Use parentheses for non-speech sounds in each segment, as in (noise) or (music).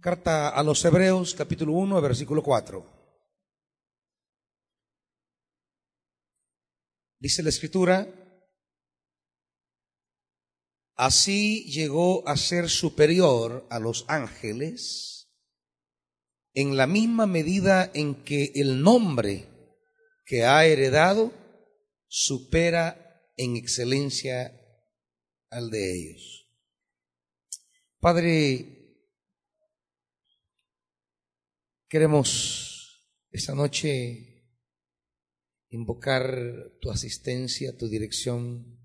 Carta a los Hebreos, capítulo 1, versículo 4. Dice la escritura, así llegó a ser superior a los ángeles en la misma medida en que el nombre que ha heredado supera en excelencia al de ellos. Padre, Queremos esta noche invocar tu asistencia, tu dirección,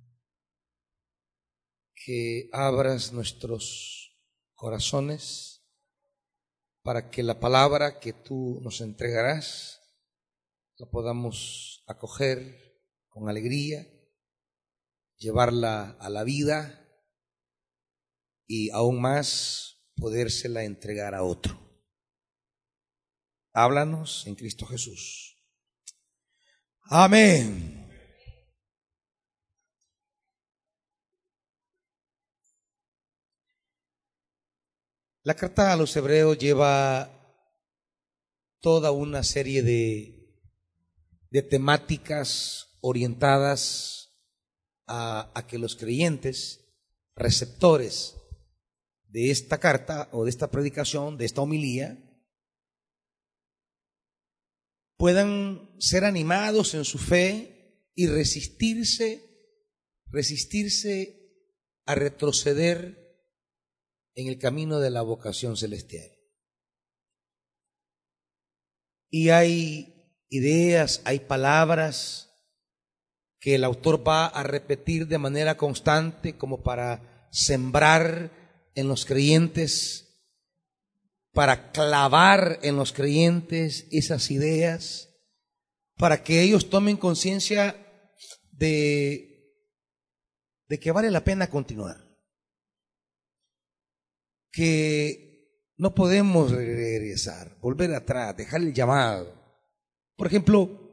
que abras nuestros corazones para que la palabra que tú nos entregarás la podamos acoger con alegría, llevarla a la vida y aún más podérsela entregar a otro. Háblanos en Cristo Jesús. Amén. La carta a los hebreos lleva toda una serie de, de temáticas orientadas a, a que los creyentes, receptores de esta carta o de esta predicación, de esta homilía, puedan ser animados en su fe y resistirse, resistirse a retroceder en el camino de la vocación celestial. Y hay ideas, hay palabras que el autor va a repetir de manera constante como para sembrar en los creyentes para clavar en los creyentes esas ideas, para que ellos tomen conciencia de, de que vale la pena continuar, que no podemos regresar, volver atrás, dejar el llamado. Por ejemplo,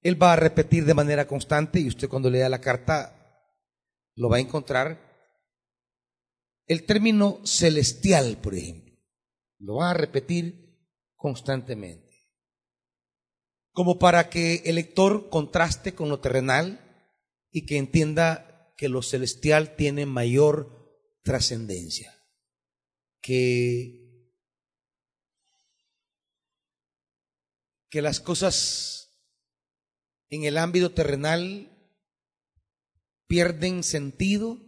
él va a repetir de manera constante, y usted cuando lea la carta lo va a encontrar, el término celestial, por ejemplo. Lo va a repetir constantemente. Como para que el lector contraste con lo terrenal y que entienda que lo celestial tiene mayor trascendencia. Que, que las cosas en el ámbito terrenal pierden sentido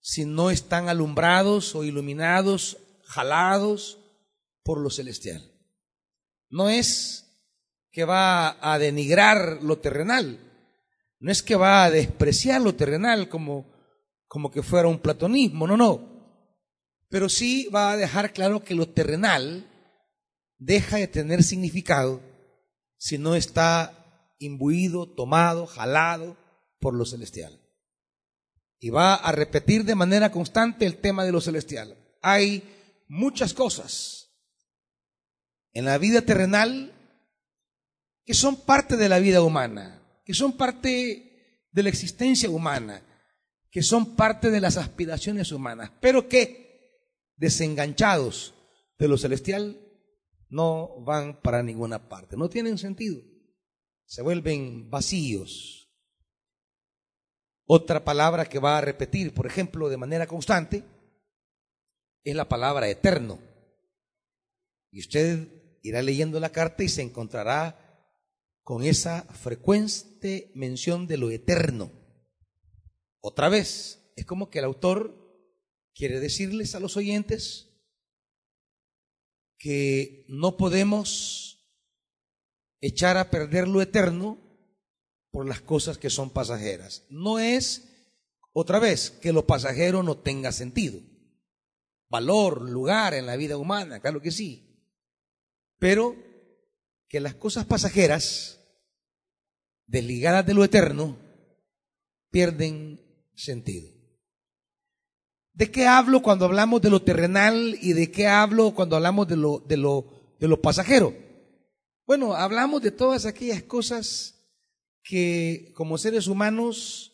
si no están alumbrados o iluminados jalados por lo celestial. No es que va a denigrar lo terrenal, no es que va a despreciar lo terrenal como, como que fuera un platonismo, no, no. Pero sí va a dejar claro que lo terrenal deja de tener significado si no está imbuido, tomado, jalado por lo celestial. Y va a repetir de manera constante el tema de lo celestial. Hay muchas cosas en la vida terrenal que son parte de la vida humana, que son parte de la existencia humana, que son parte de las aspiraciones humanas, pero que desenganchados de lo celestial no van para ninguna parte, no tienen sentido, se vuelven vacíos. Otra palabra que va a repetir, por ejemplo, de manera constante, es la palabra eterno. Y usted irá leyendo la carta y se encontrará con esa frecuente mención de lo eterno. Otra vez, es como que el autor quiere decirles a los oyentes que no podemos echar a perder lo eterno por las cosas que son pasajeras. No es, otra vez, que lo pasajero no tenga sentido valor, lugar en la vida humana, claro que sí. Pero que las cosas pasajeras, desligadas de lo eterno, pierden sentido. ¿De qué hablo cuando hablamos de lo terrenal y de qué hablo cuando hablamos de lo, de lo, de lo pasajero? Bueno, hablamos de todas aquellas cosas que como seres humanos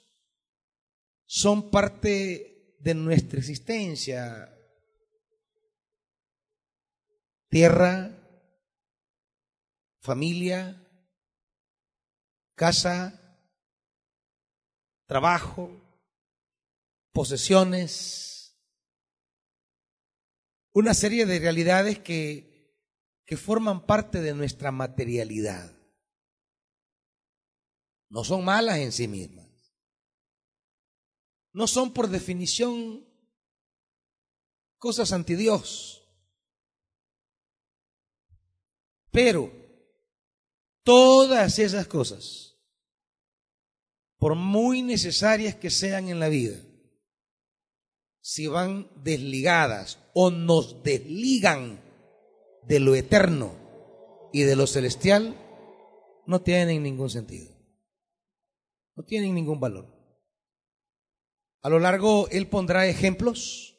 son parte de nuestra existencia, tierra, familia, casa, trabajo, posesiones, una serie de realidades que, que forman parte de nuestra materialidad. No son malas en sí mismas. No son por definición cosas anti Dios. Pero todas esas cosas, por muy necesarias que sean en la vida, si van desligadas o nos desligan de lo eterno y de lo celestial, no tienen ningún sentido. No tienen ningún valor. A lo largo, él pondrá ejemplos,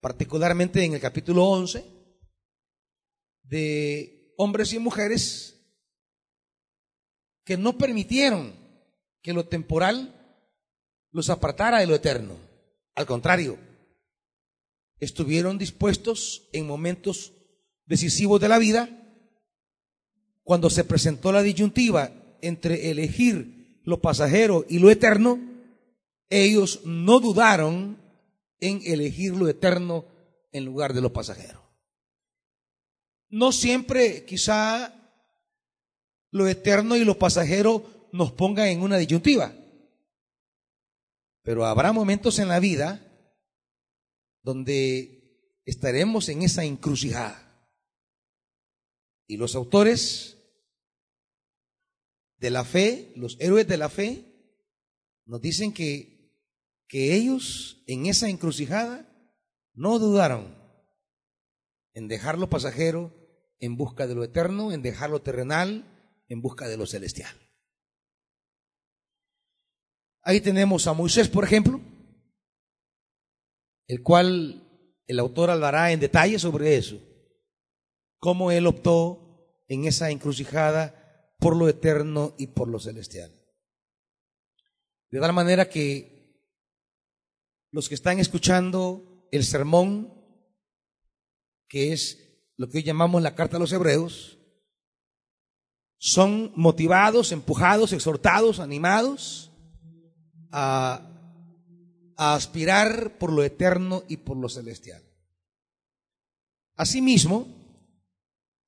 particularmente en el capítulo 11, de hombres y mujeres que no permitieron que lo temporal los apartara de lo eterno. Al contrario, estuvieron dispuestos en momentos decisivos de la vida, cuando se presentó la disyuntiva entre elegir lo pasajero y lo eterno, ellos no dudaron en elegir lo eterno en lugar de lo pasajero. No siempre quizá lo eterno y lo pasajero nos pongan en una disyuntiva, pero habrá momentos en la vida donde estaremos en esa encrucijada. Y los autores de la fe, los héroes de la fe, nos dicen que, que ellos en esa encrucijada no dudaron en dejar lo pasajero en busca de lo eterno, en dejar lo terrenal en busca de lo celestial. Ahí tenemos a Moisés, por ejemplo, el cual el autor hablará en detalle sobre eso, cómo él optó en esa encrucijada por lo eterno y por lo celestial. De tal manera que los que están escuchando el sermón, que es lo que hoy llamamos la carta a los hebreos, son motivados, empujados, exhortados, animados a a aspirar por lo eterno y por lo celestial. Asimismo,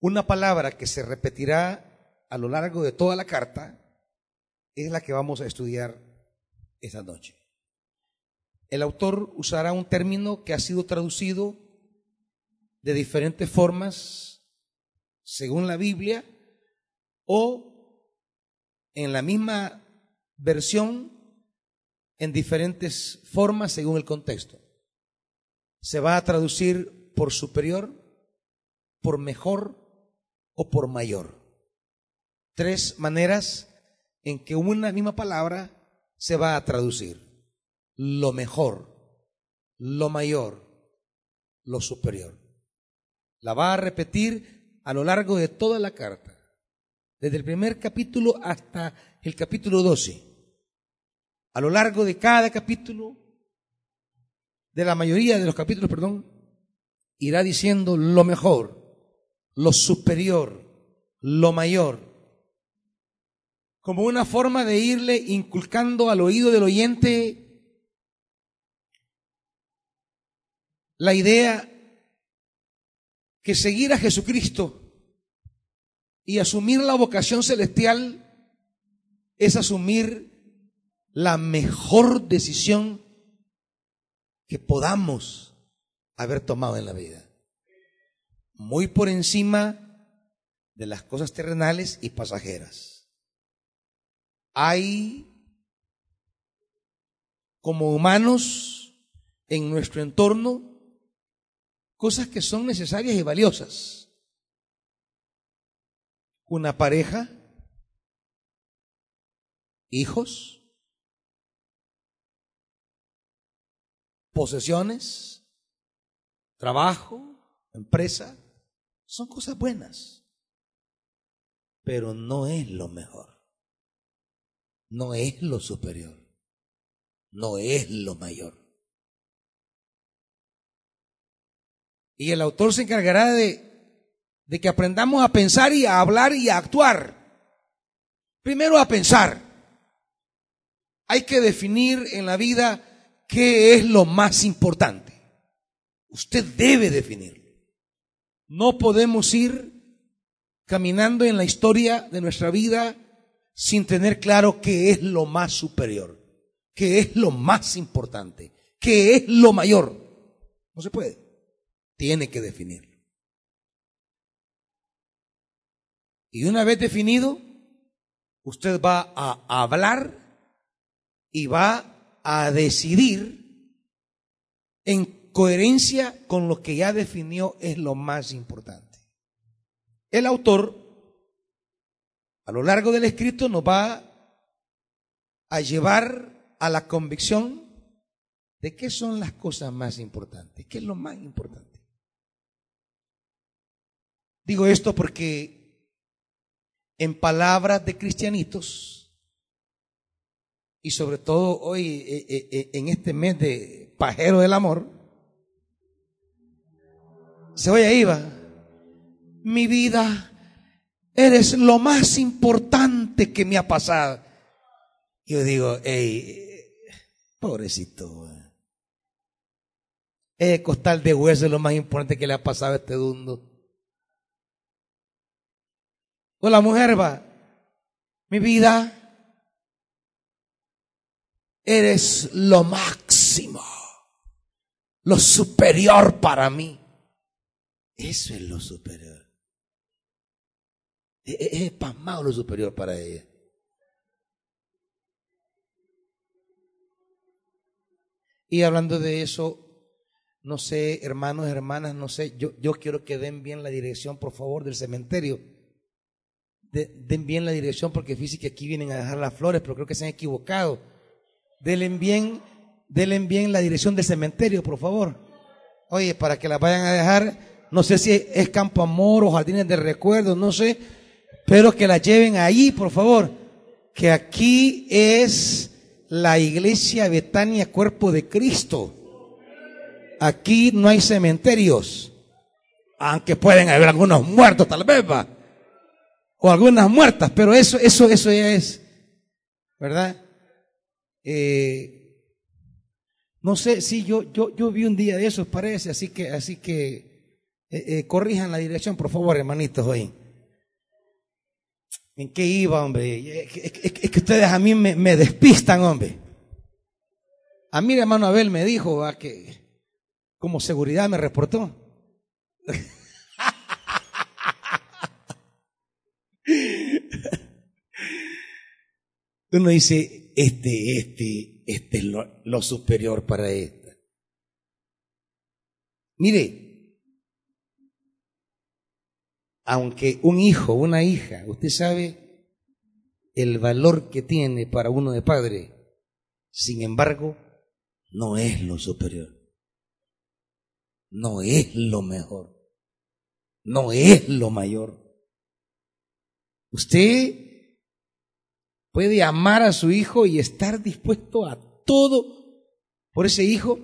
una palabra que se repetirá a lo largo de toda la carta es la que vamos a estudiar esta noche. El autor usará un término que ha sido traducido de diferentes formas según la Biblia o en la misma versión en diferentes formas según el contexto. Se va a traducir por superior, por mejor o por mayor. Tres maneras en que una misma palabra se va a traducir. Lo mejor, lo mayor, lo superior. La va a repetir a lo largo de toda la carta, desde el primer capítulo hasta el capítulo 12 a lo largo de cada capítulo, de la mayoría de los capítulos, perdón, irá diciendo lo mejor, lo superior, lo mayor, como una forma de irle inculcando al oído del oyente la idea que seguir a Jesucristo y asumir la vocación celestial es asumir la mejor decisión que podamos haber tomado en la vida. Muy por encima de las cosas terrenales y pasajeras. Hay como humanos en nuestro entorno cosas que son necesarias y valiosas. Una pareja, hijos, posesiones, trabajo, empresa, son cosas buenas, pero no es lo mejor, no es lo superior, no es lo mayor. Y el autor se encargará de que aprendamos a pensar y a hablar y a actuar. Primero a pensar. Hay que definir en la vida qué es lo más importante. Usted debe definirlo. No podemos ir caminando en la historia de nuestra vida sin tener claro qué es lo más superior, qué es lo más importante, qué es lo mayor. No se puede. Tiene que definirlo. Y una vez definido, usted va a hablar y va a decidir en coherencia con lo que ya definió es lo más importante. El autor, a lo largo del escrito, nos va a llevar a la convicción de qué son las cosas más importantes, qué es lo más importante. Digo esto porque en palabras de cristianitos, y sobre todo hoy eh, eh, eh, en este mes de pajero del amor, se oye va, mi vida, eres lo más importante que me ha pasado. Yo digo, hey, pobrecito, el costal de hueso es lo más importante que le ha pasado a este dundo. O la mujer va, mi vida, eres lo máximo, lo superior para mí. Eso es lo superior. Es, es pasmado lo superior para ella. Y hablando de eso, no sé, hermanos, hermanas, no sé, yo, yo quiero que den bien la dirección, por favor, del cementerio den bien la dirección porque fíjese que aquí vienen a dejar las flores, pero creo que se han equivocado. Denle bien, denle bien la dirección del cementerio, por favor. Oye, para que la vayan a dejar, no sé si es Campo Amor o Jardines de Recuerdos, no sé, pero que la lleven ahí, por favor. Que aquí es la iglesia Betania Cuerpo de Cristo. Aquí no hay cementerios, aunque pueden haber algunos muertos tal vez, va o algunas muertas, pero eso, eso, eso ya es, ¿verdad? Eh, no sé, sí, yo, yo, yo vi un día de esos, parece, así que, así que eh, eh, corrijan la dirección, por favor, hermanitos, hoy. ¿En qué iba, hombre? Es, que ustedes a mí me, me, despistan, hombre. A mí, hermano Abel me dijo que como seguridad me reportó. (laughs) Uno dice, este, este, este es lo, superior para esta. Mire, aunque un hijo, una hija, usted sabe el valor que tiene para uno de padre, sin embargo, no es lo superior. No es lo mejor. No es lo mayor. Usted puede amar a su hijo y estar dispuesto a todo por ese hijo.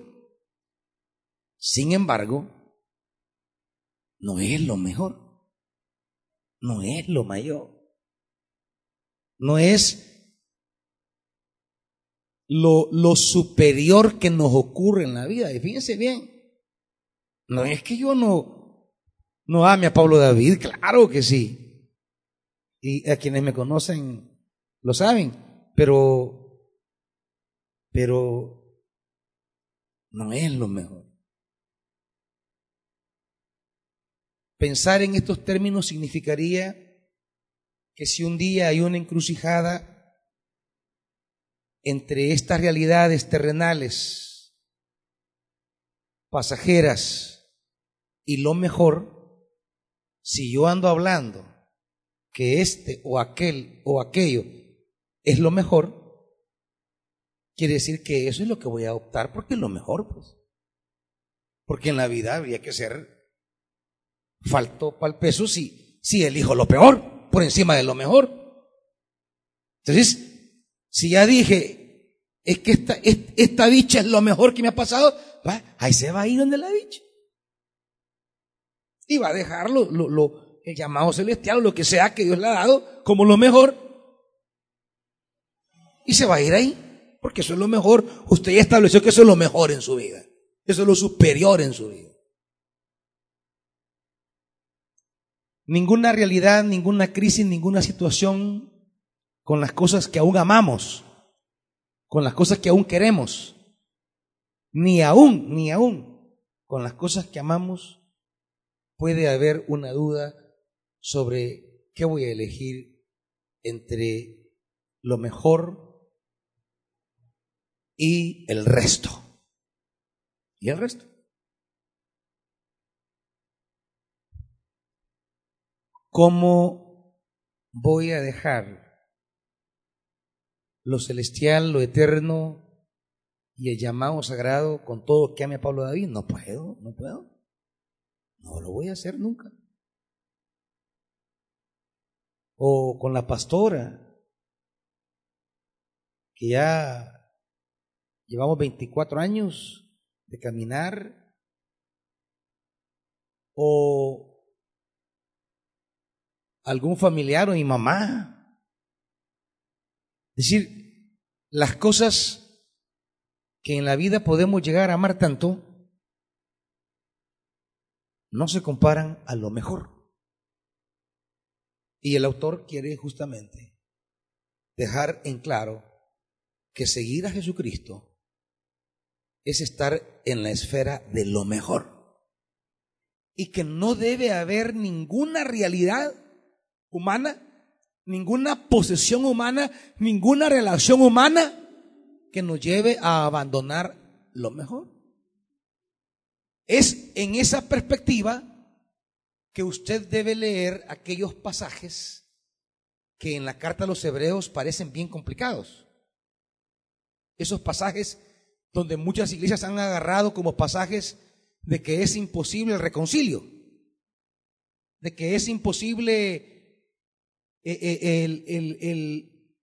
Sin embargo, no es lo mejor. No es lo mayor. No es lo, superior que nos ocurre en la vida. Y fíjense bien. No es que yo no, no ame a Pablo David, claro que sí y a quienes me conocen lo saben, pero, pero no es lo mejor. Pensar en estos términos significaría que si un día hay una encrucijada entre estas realidades terrenales, pasajeras, y lo mejor, si yo ando hablando que este o aquel o aquello es lo mejor, quiere decir que eso es lo que voy a optar porque es lo mejor, pues. Porque en la vida habría que ser falto para el peso si, si elijo lo peor por encima de lo mejor. Entonces, si ya dije, es que esta, esta es lo mejor que me ha pasado, ahí se va a ir donde la bicha. Y va a dejarlo lo, lo, el llamado celestial o lo que sea que Dios le ha dado como lo mejor. Y se va a ir ahí, porque eso es lo mejor. Usted ya estableció que eso es lo mejor en su vida. Eso es lo superior en su vida. Ninguna realidad, ninguna crisis, ninguna situación con las cosas que aún amamos, con las cosas que aún queremos, ni aún, ni aún con las cosas que amamos, puede haber una duda sobre qué voy a elegir entre lo mejor y el resto. ¿Y el resto? ¿Cómo voy a dejar lo celestial, lo eterno y el llamado sagrado con todo que ame Pablo David? No puedo, no puedo. No lo voy a hacer nunca. O con la pastora, que ya llevamos 24 años de caminar, o algún familiar o mi mamá. Es decir, las cosas que en la vida podemos llegar a amar tanto no se comparan a lo mejor. Y el autor quiere justamente dejar en claro que seguir a Jesucristo es estar en la esfera de lo mejor. Y que no debe haber ninguna realidad humana, ninguna posesión humana, ninguna relación humana que nos lleve a abandonar lo mejor. Es en esa perspectiva que usted debe leer aquellos pasajes que en la carta a los hebreos parecen bien complicados. Esos pasajes donde muchas iglesias han agarrado como pasajes de que es imposible el reconcilio, de que es imposible eh, eh, el, el, el,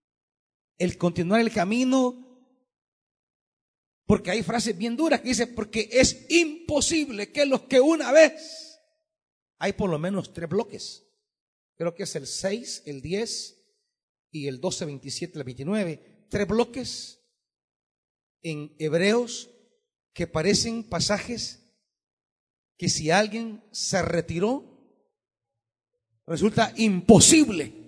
el continuar el camino, porque hay frases bien duras que dice, porque es imposible que los que una vez, hay por lo menos tres bloques, creo que es el 6, el 10 y el 12, 27, el 29, tres bloques en hebreos que parecen pasajes que si alguien se retiró, resulta imposible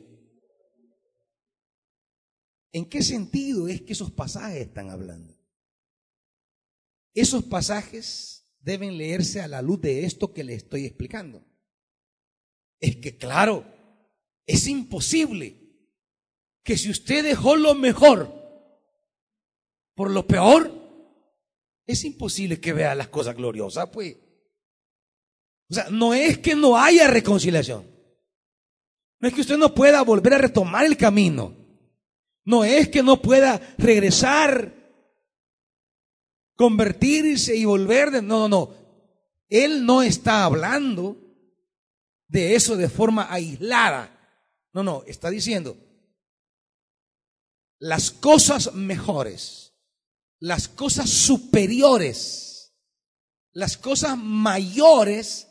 ¿En qué sentido es que esos pasajes están hablando? Esos pasajes deben leerse a la luz de esto que le estoy explicando. Es que, claro, es imposible que si usted dejó lo mejor por lo peor, es imposible que vea las cosas gloriosas, pues. O sea, no es que no haya reconciliación. No es que usted no pueda volver a retomar el camino. No es que no pueda regresar, convertirse y volver de... No, no, no. Él no está hablando de eso de forma aislada. No, no, está diciendo, las cosas mejores, las cosas superiores, las cosas mayores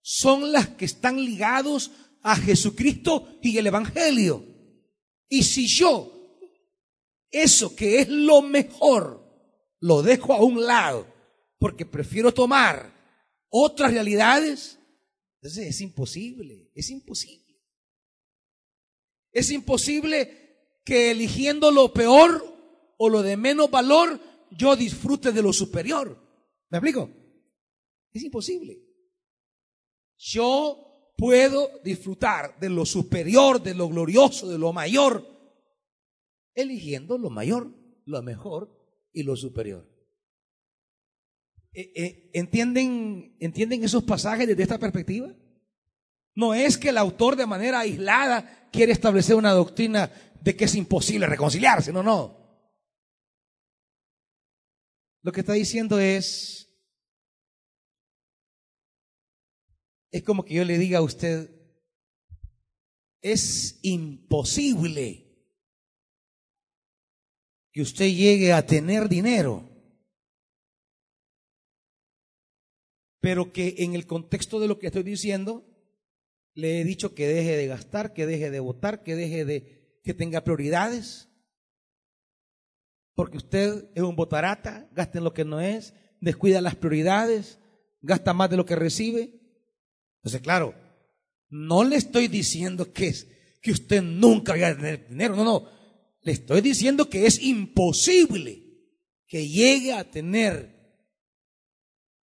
son las que están ligados a Jesucristo y el Evangelio. Y si yo eso que es lo mejor, lo dejo a un lado, porque prefiero tomar otras realidades, entonces es imposible, es imposible. Es imposible que eligiendo lo peor o lo de menos valor, yo disfrute de lo superior. ¿Me explico? Es imposible. Yo puedo disfrutar de lo superior, de lo glorioso, de lo mayor, eligiendo lo mayor, lo mejor y lo superior. Eh, eh, ¿Entienden, ¿Entienden esos pasajes desde esta perspectiva? No es que el autor de manera aislada quiere establecer una doctrina de que es imposible reconciliarse, no, no. Lo que está diciendo es, es como que yo le diga a usted, es imposible que usted llegue a tener dinero, pero que en el contexto de lo que estoy diciendo, Le he dicho que deje de gastar, que deje de votar, que deje de que tenga prioridades. Porque usted es un botarata, gasta en lo que no es, descuida las prioridades, gasta más de lo que recibe. Entonces, claro, no le estoy diciendo que, es, que usted nunca vaya a tener dinero, no, no. Le estoy diciendo que es imposible que llegue a tener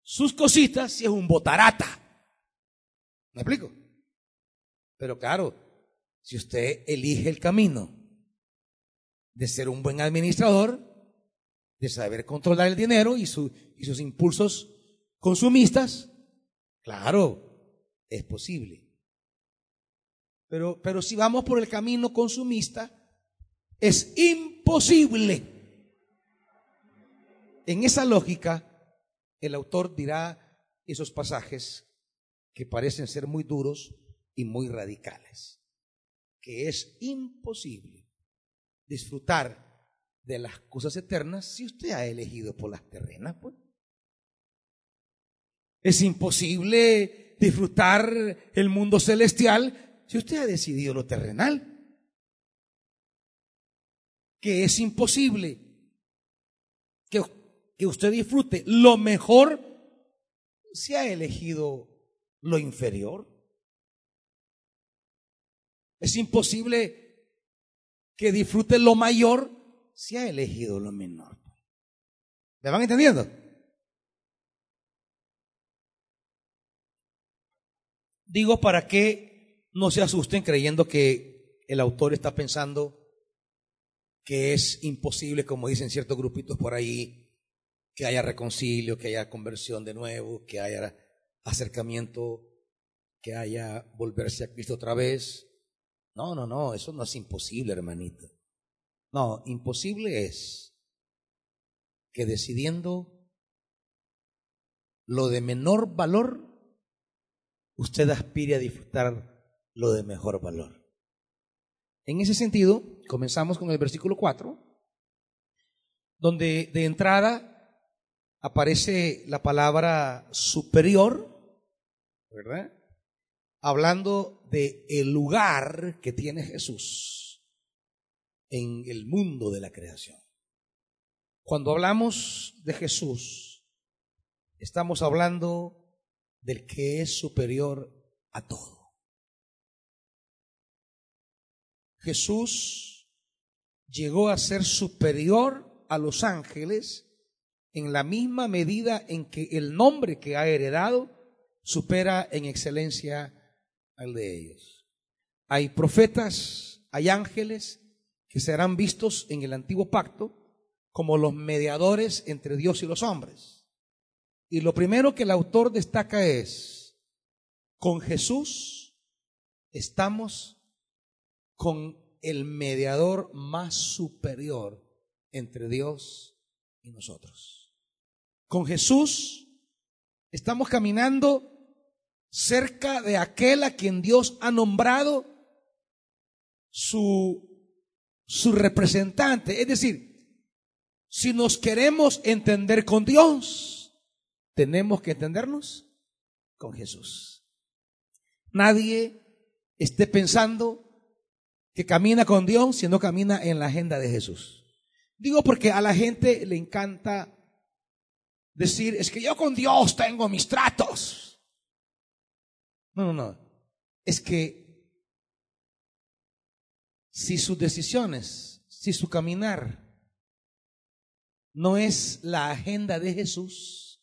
sus cositas si es un botarata. ¿Me explico? Pero claro, si usted elige el camino de ser un buen administrador, de saber controlar el dinero y, y sus impulsos consumistas, claro, es posible. Pero, pero si vamos por el camino consumista, es imposible. En esa lógica, el autor dirá esos pasajes que parecen ser muy duros y muy radicales, que es imposible disfrutar de las cosas eternas si usted ha elegido por las terrenas, pues. Es imposible disfrutar el mundo celestial si usted ha decidido lo terrenal. Que es imposible que, que usted disfrute lo mejor si ha elegido lo inferior. Es imposible que disfrute lo mayor si ha elegido lo menor. ¿Me van entendiendo? Digo para que no se asusten creyendo que el autor está pensando que es imposible, como dicen ciertos grupitos por ahí, que haya reconcilio, que haya conversión de nuevo, que haya acercamiento, que haya volverse a Cristo otra vez. No, no, no, eso no es imposible, hermanito. No, imposible es que decidiendo lo de menor valor, usted aspire a disfrutar lo de mejor valor. En ese sentido, comenzamos con el versículo 4, donde de entrada aparece la palabra superior, ¿verdad? Hablando de el lugar que tiene Jesús en el mundo de la creación. Cuando hablamos de Jesús, estamos hablando del que es superior a todo. Jesús llegó a ser superior a los ángeles en la misma medida en que el nombre que ha heredado supera en excelencia al de ellos. Hay profetas, hay ángeles que serán vistos en el antiguo pacto como los mediadores entre Dios y los hombres. Y lo primero que el autor destaca es, con Jesús estamos con el mediador más superior entre Dios y nosotros. Con Jesús estamos caminando cerca de aquel a quien Dios ha nombrado su, su representante. Es decir, si nos queremos entender con Dios, tenemos que entendernos con Jesús. Nadie esté pensando que camina con Dios si no camina en la agenda de Jesús. Digo porque a la gente le encanta decir, es que yo con Dios tengo mis tratos. No, no, no. Es que si sus decisiones, si su caminar no es la agenda de Jesús,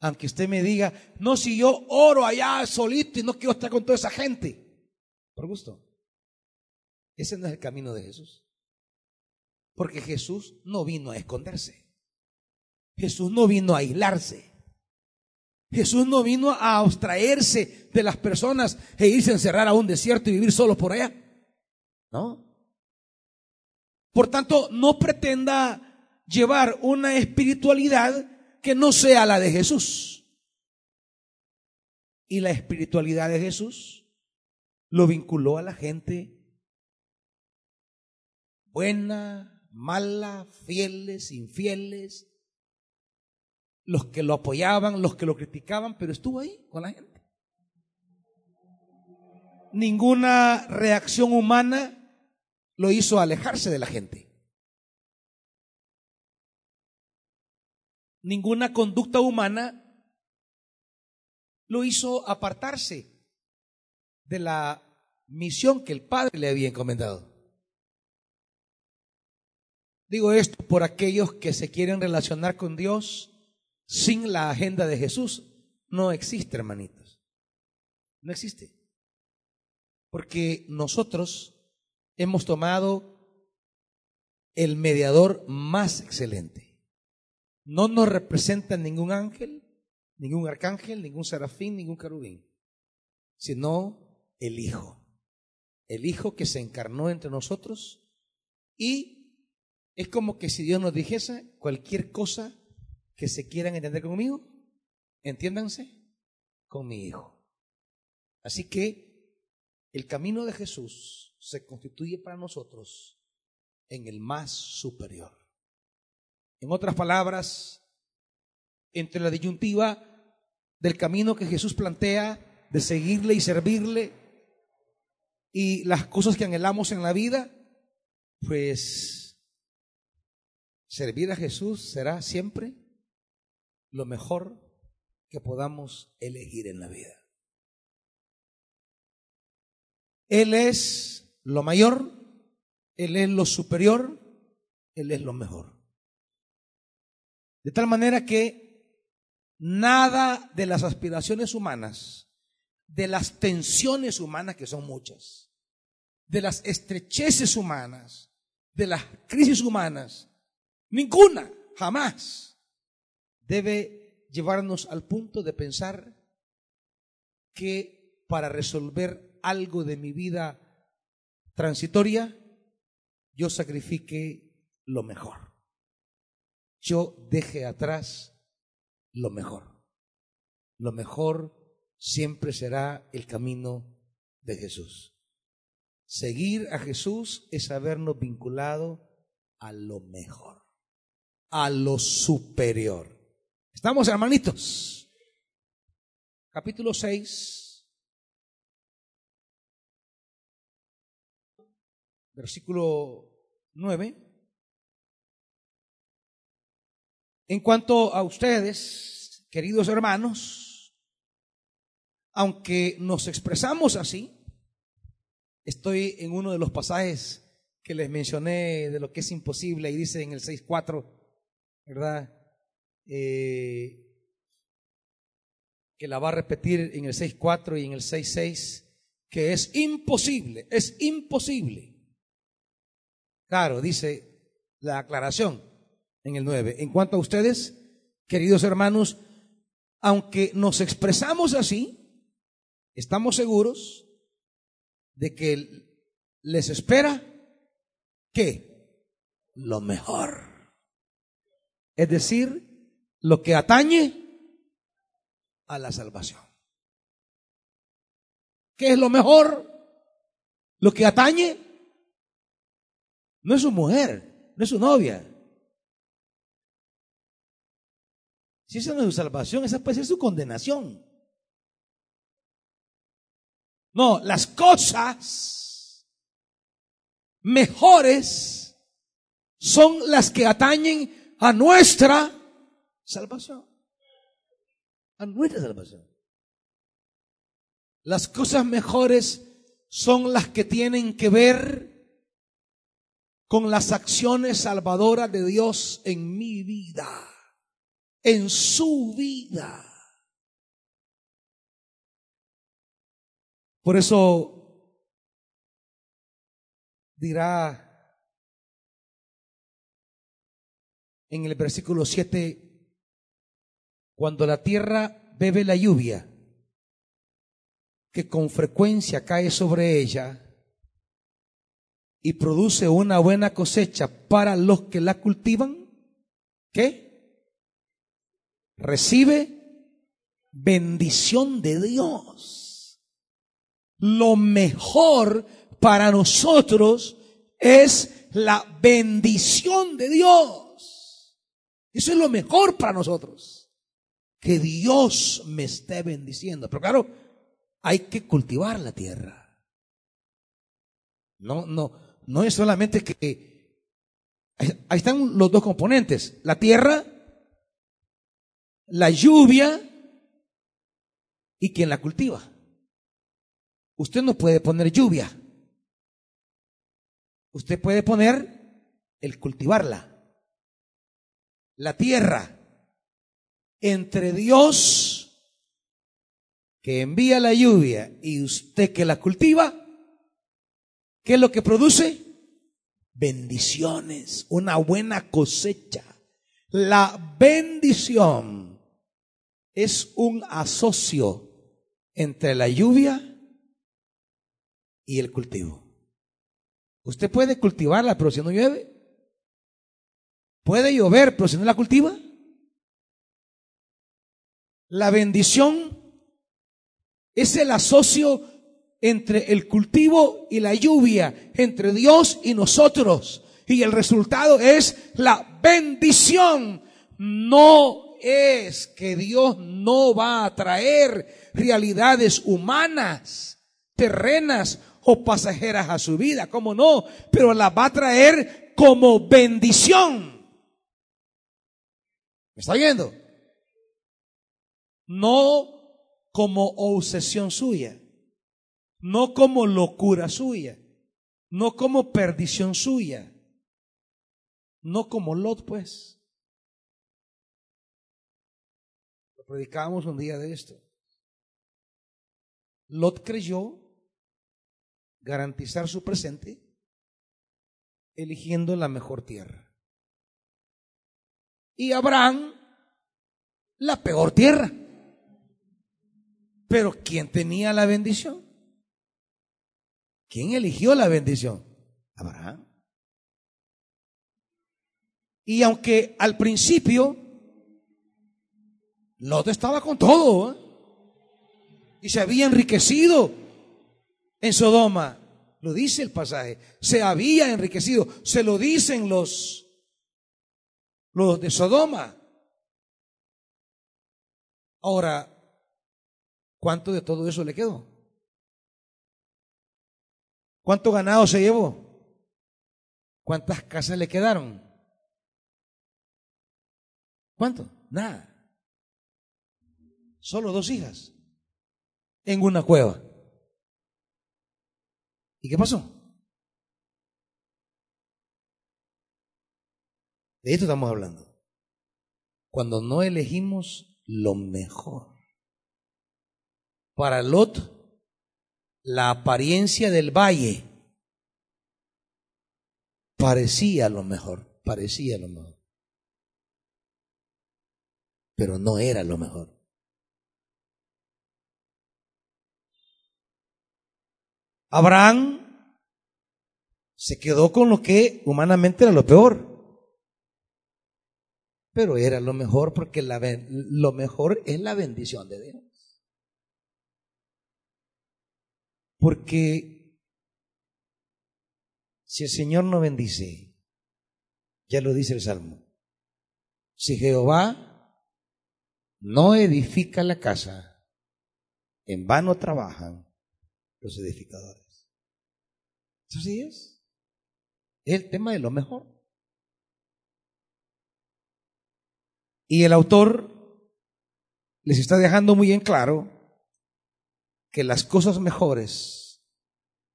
aunque usted me diga, no, si yo oro allá solito y no quiero estar con toda esa gente, por gusto. Ese no es el camino de Jesús. Porque Jesús no vino a esconderse. Jesús no vino a aislarse. Jesús no vino a abstraerse de las personas e irse a encerrar a un desierto y vivir solo por allá. ¿No? Por tanto, no pretenda llevar una espiritualidad que no sea la de Jesús. Y la espiritualidad de Jesús lo vinculó a la gente buena, mala, fieles, infieles, los que lo apoyaban, los que lo criticaban, pero estuvo ahí con la gente. ninguna reacción humana lo hizo alejarse de la gente. Ninguna conducta humana lo hizo apartarse de la misión que el Padre le había encomendado. Digo esto por aquellos que se quieren relacionar con Dios sin la agenda de Jesús. No existe, hermanitos. No existe. Porque nosotros hemos tomado el mediador más excelente. No nos representa ningún ángel, ningún arcángel, ningún serafín, ningún carubín, sino el Hijo. El Hijo que se encarnó entre nosotros y es como que si Dios nos dijese cualquier cosa que se quieran entender conmigo, entiéndanse con mi Hijo. Así que el camino de Jesús se constituye para nosotros en el más superior. En otras palabras, entre la disyuntiva del camino que Jesús plantea de seguirle y servirle y las cosas que anhelamos en la vida, pues Servir a Jesús será siempre lo mejor que podamos elegir en la vida. Él es lo mayor, Él es lo superior, Él es lo mejor. De tal manera que nada de las aspiraciones humanas, de las tensiones humanas, que son muchas, de las estrecheces humanas, de las crisis humanas, Ninguna, jamás, debe llevarnos al punto de pensar que para resolver algo de mi vida transitoria, yo sacrifique lo mejor. Yo deje atrás lo mejor. Lo mejor siempre será el camino de Jesús. Seguir a Jesús es habernos vinculado a lo mejor a lo superior. ¿Estamos, hermanitos? Capítulo 6, versículo 9. En cuanto a ustedes, queridos hermanos, aunque nos expresamos así, estoy en uno de los pasajes que les mencioné de lo que es imposible y dice en el 6.4, ¿verdad? Eh, que la va a repetir en el 6.4 y en el 6.6, que es imposible, es imposible. Claro, dice la aclaración en el 9. En cuanto a ustedes, queridos hermanos, aunque nos expresamos así, estamos seguros de que les espera que lo mejor. Es decir, lo que atañe a la salvación. ¿Qué es lo mejor? Lo que atañe no es su mujer, no es su novia. Si esa no es su salvación, esa puede ser su condenación. No, las cosas mejores son las que atañen a nuestra salvación. A nuestra salvación. Las cosas mejores son las que tienen que ver con las acciones salvadoras de Dios en mi vida, en su vida. Por eso dirá en el versículo 7, cuando la tierra bebe la lluvia, que con frecuencia cae sobre ella y produce una buena cosecha para los que la cultivan, ¿qué? Recibe bendición de Dios. Lo mejor para nosotros es la bendición de Dios. Eso es lo mejor para nosotros. Que Dios me esté bendiciendo. Pero claro, hay que cultivar la tierra. No, no, no es solamente que ahí están los dos componentes, la tierra, la lluvia y quien la cultiva. Usted no puede poner lluvia. Usted puede poner el cultivarla. La tierra entre Dios que envía la lluvia y usted que la cultiva, ¿qué es lo que produce? Bendiciones, una buena cosecha. La bendición es un asocio entre la lluvia y el cultivo. Usted puede cultivarla, pero si no llueve. Puede llover, pero si no la cultiva. La bendición es el asocio entre el cultivo y la lluvia, entre Dios y nosotros. Y el resultado es la bendición. No es que Dios no va a traer realidades humanas, terrenas o pasajeras a su vida, como no, pero las va a traer como bendición. ¿Me está viendo? No como obsesión suya, no como locura suya, no como perdición suya, no como Lot, pues. Lo predicábamos un día de esto. Lot creyó garantizar su presente eligiendo la mejor tierra. Y Abraham la peor tierra. Pero ¿quién tenía la bendición? ¿Quién eligió la bendición? Abraham. Y aunque al principio Lot estaba con todo ¿eh? y se había enriquecido en Sodoma, lo dice el pasaje, se había enriquecido, se lo dicen los, los de Sodoma. Ahora, ¿Cuánto de todo eso le quedó? ¿Cuánto ganado se llevó? ¿Cuántas casas le quedaron? ¿Cuánto? Nada. Solo dos hijas en una cueva. ¿Y qué pasó? De esto estamos hablando. Cuando no elegimos lo mejor. Para Lot, la apariencia del valle parecía lo mejor, parecía lo mejor. Pero no era lo mejor. Abraham se quedó con lo que humanamente era lo peor. Pero era lo mejor porque la, lo mejor es la bendición de Dios. Porque si el Señor no bendice, ya lo dice el Salmo, si Jehová no edifica la casa, en vano trabajan los edificadores. Así es. Es el tema de lo mejor. Y el autor les está dejando muy en claro que las cosas mejores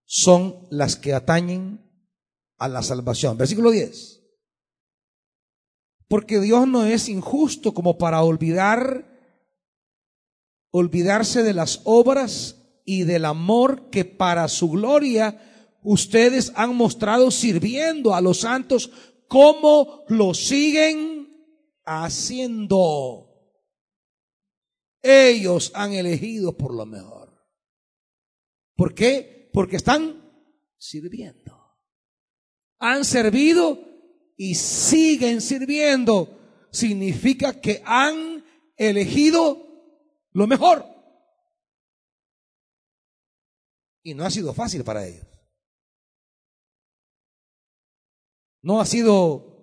son las que atañen a la salvación. Versículo 10. Porque Dios no es injusto como para olvidar, olvidarse de las obras y del amor que para su gloria ustedes han mostrado sirviendo a los santos como lo siguen haciendo. Ellos han elegido por lo mejor. ¿Por qué? Porque están sirviendo. Han servido y siguen sirviendo. Significa que han elegido lo mejor. Y no ha sido fácil para ellos. No ha sido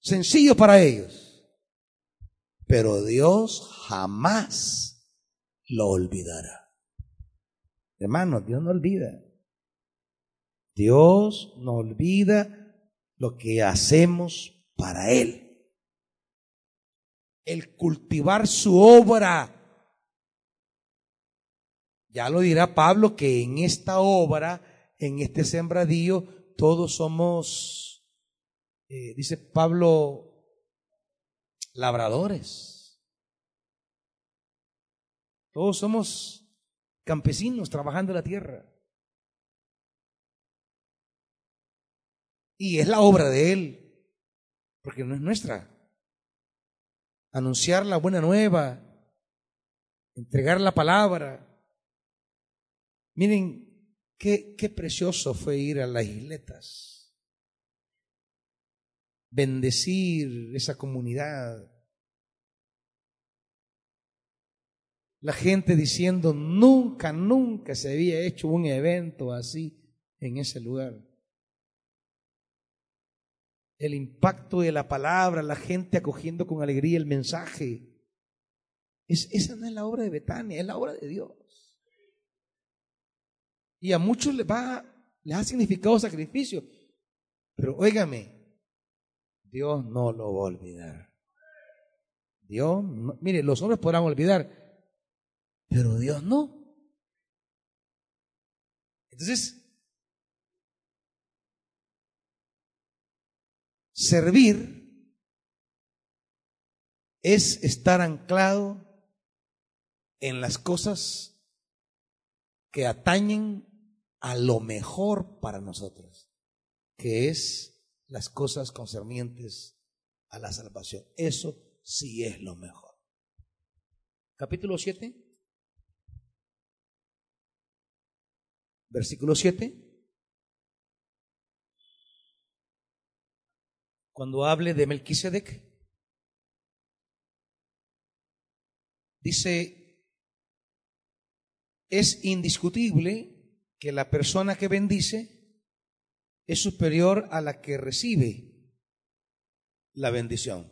sencillo para ellos. Pero Dios jamás lo olvidará. Hermanos, Dios no olvida. Dios no olvida lo que hacemos para Él. El cultivar su obra. Ya lo dirá Pablo que en esta obra, en este sembradío, todos somos, eh, dice Pablo, labradores. Todos somos campesinos trabajando la tierra. Y es la obra de Él, porque no es nuestra. Anunciar la buena nueva, entregar la palabra. Miren, qué, qué precioso fue ir a las isletas, bendecir esa comunidad. La gente diciendo, nunca, nunca se había hecho un evento así en ese lugar el impacto de la palabra, la gente acogiendo con alegría el mensaje. Es, esa no es la obra de Betania, es la obra de Dios. Y a muchos les va, ha significado sacrificio. Pero óigame, Dios no lo va a olvidar. Dios, mire, los hombres podrán olvidar, pero Dios no. Entonces, Servir es estar anclado en las cosas que atañen a lo mejor para nosotros, que es las cosas concernientes a la salvación. Eso sí es lo mejor. Capítulo 7, versículo 7. cuando hable de Melquisedec, dice, es indiscutible que la persona que bendice es superior a la que recibe la bendición.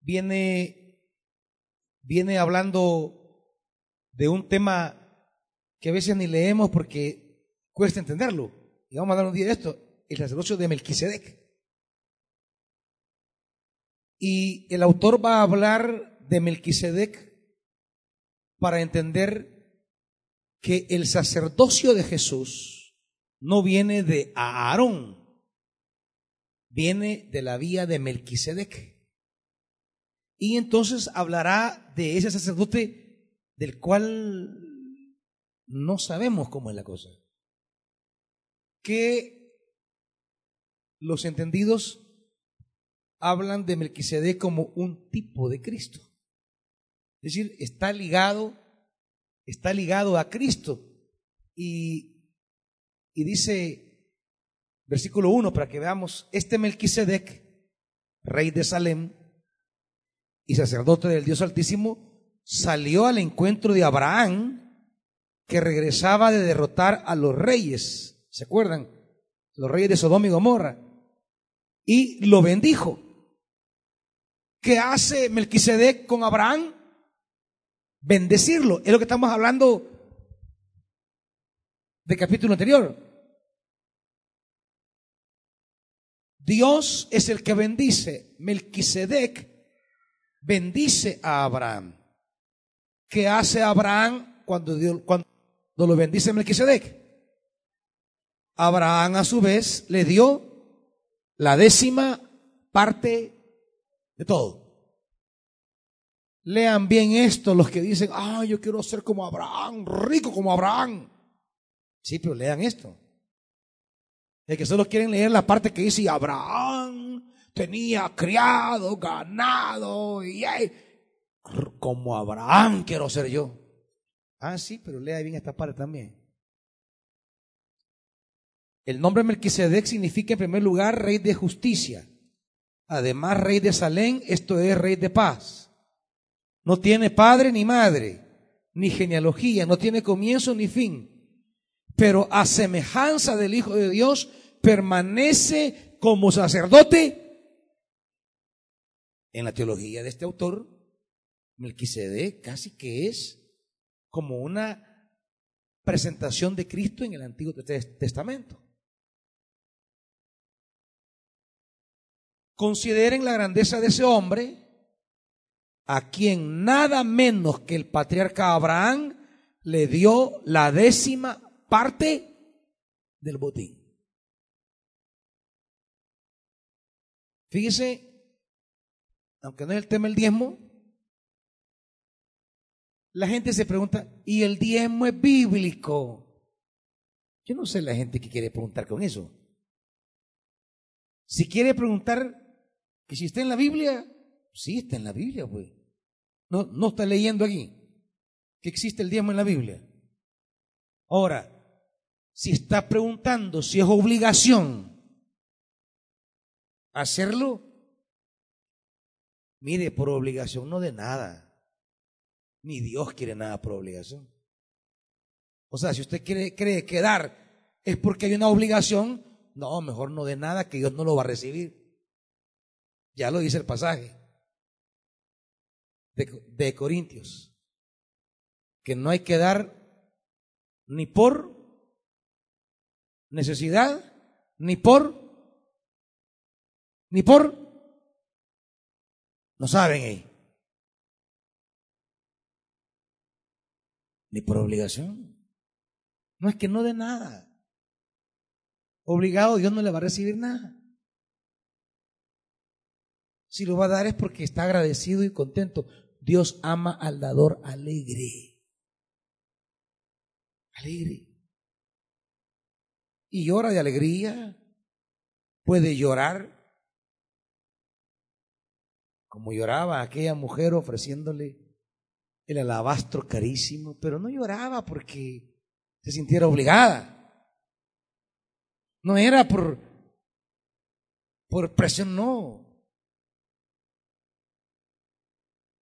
Viene, viene hablando de un tema que a veces ni leemos porque cuesta entenderlo. Y vamos a dar un día de esto el sacerdocio de Melquisedec. Y el autor va a hablar de Melquisedec para entender que el sacerdocio de Jesús no viene de Aarón, viene de la vía de Melquisedec. Y entonces hablará de ese sacerdote del cual no sabemos cómo es la cosa. Que los entendidos hablan de Melquisedec como un tipo de Cristo. Es decir, está ligado, está ligado a Cristo. Y, y dice, versículo 1, para que veamos, este Melquisedec, rey de Salem y sacerdote del Dios Altísimo, salió al encuentro de Abraham, que regresaba de derrotar a los reyes. ¿Se acuerdan? Los reyes de Sodoma y Gomorra y lo bendijo. ¿Qué hace Melquisedec con Abraham? Bendecirlo. Es lo que estamos hablando del capítulo anterior. Dios es el que bendice. Melquisedec bendice a Abraham. ¿Qué hace Abraham cuando, Dios, cuando lo bendice Melquisedec? Abraham a su vez le dio la décima parte de todo. Lean bien esto los que dicen, ah, yo quiero ser como Abraham, rico como Abraham. Sí, pero lean esto. Es que solo quieren leer la parte que dice Abraham tenía criado, ganado, y como Abraham quiero ser yo. Ah, sí, pero lea bien esta parte también. El nombre Melquisedec significa en primer lugar rey de justicia. Además, rey de Salén, esto es rey de paz. No tiene padre ni madre, ni genealogía, no tiene comienzo ni fin. Pero a semejanza del Hijo de Dios, permanece como sacerdote. En la teología de este autor, Melquisedec casi que es como una presentación de Cristo en el Antiguo Testamento. Consideren la grandeza de ese hombre, a quien nada menos que el patriarca Abraham le dio la décima parte del botín. Fíjese, aunque no es el tema el diezmo, la gente se pregunta, ¿y el diezmo es bíblico? Yo no sé la gente que quiere preguntar con eso. Si quiere preguntar que si está en la Biblia, sí está en la Biblia, pues. No, no está leyendo aquí que existe el diezmo en la Biblia. Ahora, si está preguntando si es obligación hacerlo, mire, por obligación no de nada. Ni Dios quiere nada por obligación. O sea, si usted quiere, cree que dar es porque hay una obligación, no, mejor no de nada que Dios no lo va a recibir. Ya lo dice el pasaje de, de Corintios, que no hay que dar ni por necesidad, ni por, ni por, no saben ahí. Ni por obligación. No es que no dé nada. Obligado Dios no le va a recibir nada. Si lo va a dar es porque está agradecido y contento. Dios ama al dador alegre. Alegre. Y llora de alegría. Puede llorar. Como lloraba aquella mujer ofreciéndole el alabastro carísimo, pero no lloraba porque se sintiera obligada. No era por, por presión, no.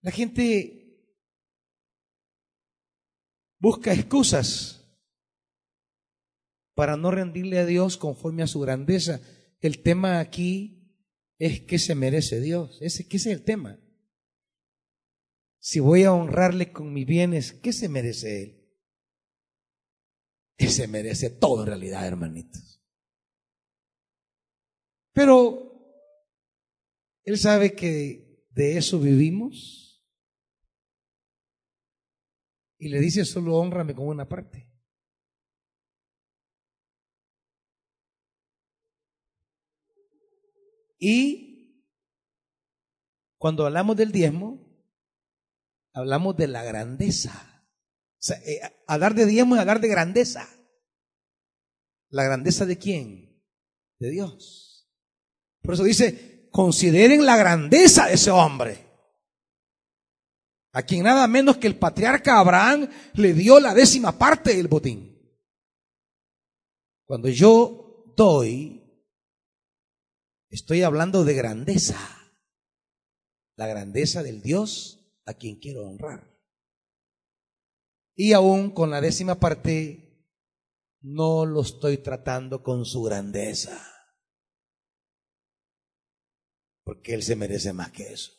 La gente busca excusas para no rendirle a Dios conforme a su grandeza. El tema aquí es que se merece Dios. Ese, ese es el tema. Si voy a honrarle con mis bienes, ¿qué se merece él? Él se merece todo en realidad, hermanitos. Pero él sabe que de eso vivimos. Y le dice, solo honrame con una parte. Y cuando hablamos del diezmo, hablamos de la grandeza. O sea, eh, hablar de diezmo es hablar de grandeza. ¿La grandeza de quién? De Dios. Por eso dice, consideren la grandeza de ese hombre. A quien nada menos que el patriarca Abraham le dio la décima parte del botín. Cuando yo doy, estoy hablando de grandeza. La grandeza del Dios a quien quiero honrar. Y aún con la décima parte, no lo estoy tratando con su grandeza. Porque Él se merece más que eso.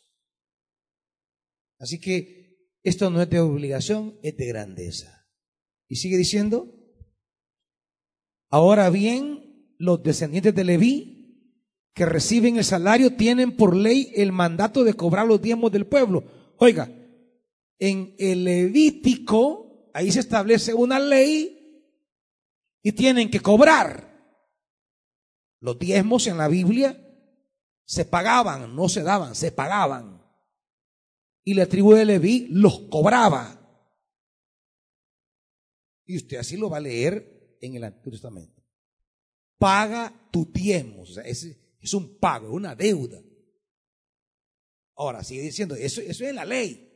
Así que esto no es de obligación, es de grandeza. Y sigue diciendo, ahora bien, los descendientes de Leví que reciben el salario tienen por ley el mandato de cobrar los diezmos del pueblo Oiga, en el Levítico, ahí se establece una ley y tienen que cobrar. Los diezmos en la Biblia se pagaban, no se daban, se pagaban. Y la tribu de Leví los cobraba. Y usted así lo va a leer en el Antiguo Testamento. Paga tu diezmo. O sea, es un pago, una deuda. Ahora sigue diciendo, eso, eso es la ley.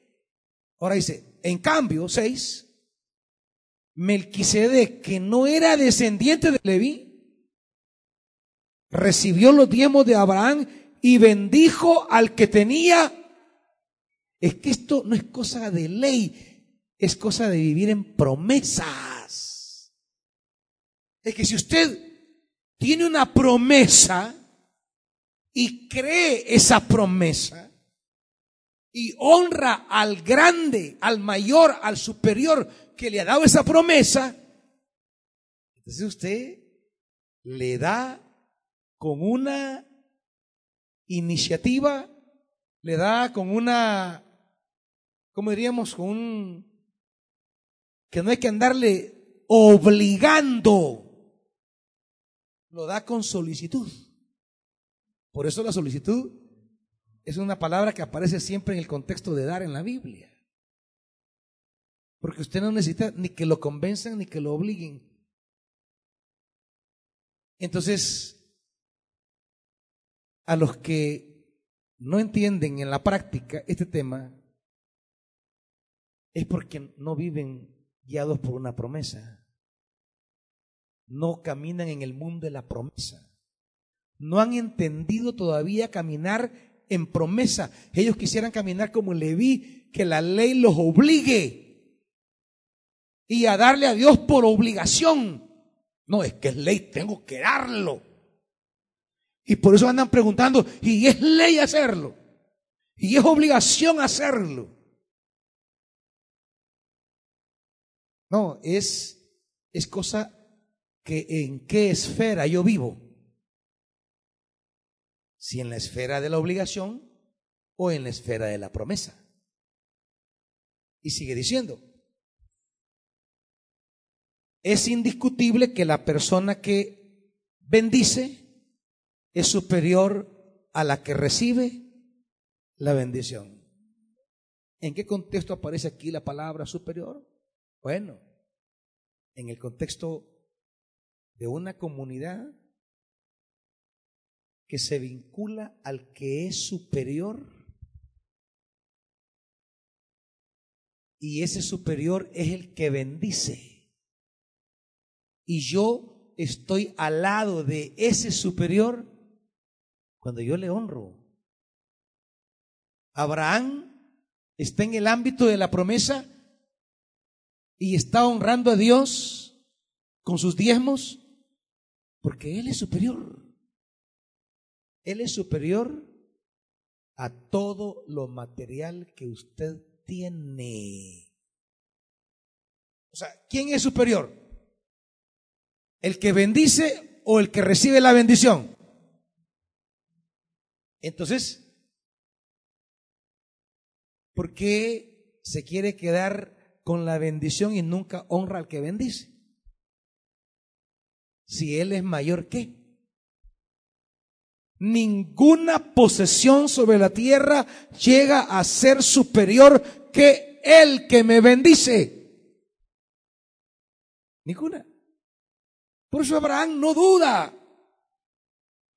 Ahora dice, en cambio, 6, Melquisedec, que no era descendiente de Leví, recibió los diezmos de Abraham y bendijo al que tenía. Es que esto no es cosa de ley, es cosa de vivir en promesas. Es que si usted tiene una promesa y cree esa promesa, y honra al grande, al mayor, al superior que le ha dado esa promesa, Entonces usted le da con una iniciativa, le da con una, ¿cómo diríamos? Con un, que no hay que andarle obligando, lo da con solicitud. Por eso la solicitud es una palabra que aparece siempre en el contexto de dar en la Biblia. Porque usted no necesita ni que lo convenzan ni que lo obliguen. Entonces, a los que no entienden en la práctica este tema, es porque no viven guiados por una promesa. No caminan en el mundo de la promesa. No han entendido todavía caminar en promesa. Ellos quisieran caminar como Leví, que la ley los obligue y a darle a Dios por obligación. No, es que es ley, tengo que darlo. Y por eso andan preguntando, y es ley hacerlo. Y es obligación hacerlo. No, es, es cosa que en qué esfera yo vivo. Si en la esfera de la obligación o en la esfera de la promesa. Y sigue diciendo, es indiscutible que la persona que bendice es superior a la que recibe la bendición. ¿En qué contexto aparece aquí la palabra superior? Bueno, en el contexto de una comunidad que se vincula al que es superior y ese superior es el que bendice y yo estoy al lado de ese superior cuando yo le honro. Abraham está en el ámbito de la promesa y está honrando a Dios con sus diezmos porque Él es superior. Él es superior a todo lo material que usted tiene. O sea, ¿quién es superior? ¿El que bendice o el que recibe la bendición? Entonces, ¿por qué se quiere quedar con la bendición y nunca honra al que bendice? Si Él es mayor que. Ninguna posesión sobre la tierra llega a ser superior que el que me bendice. Ninguna. Por eso Abraham no duda.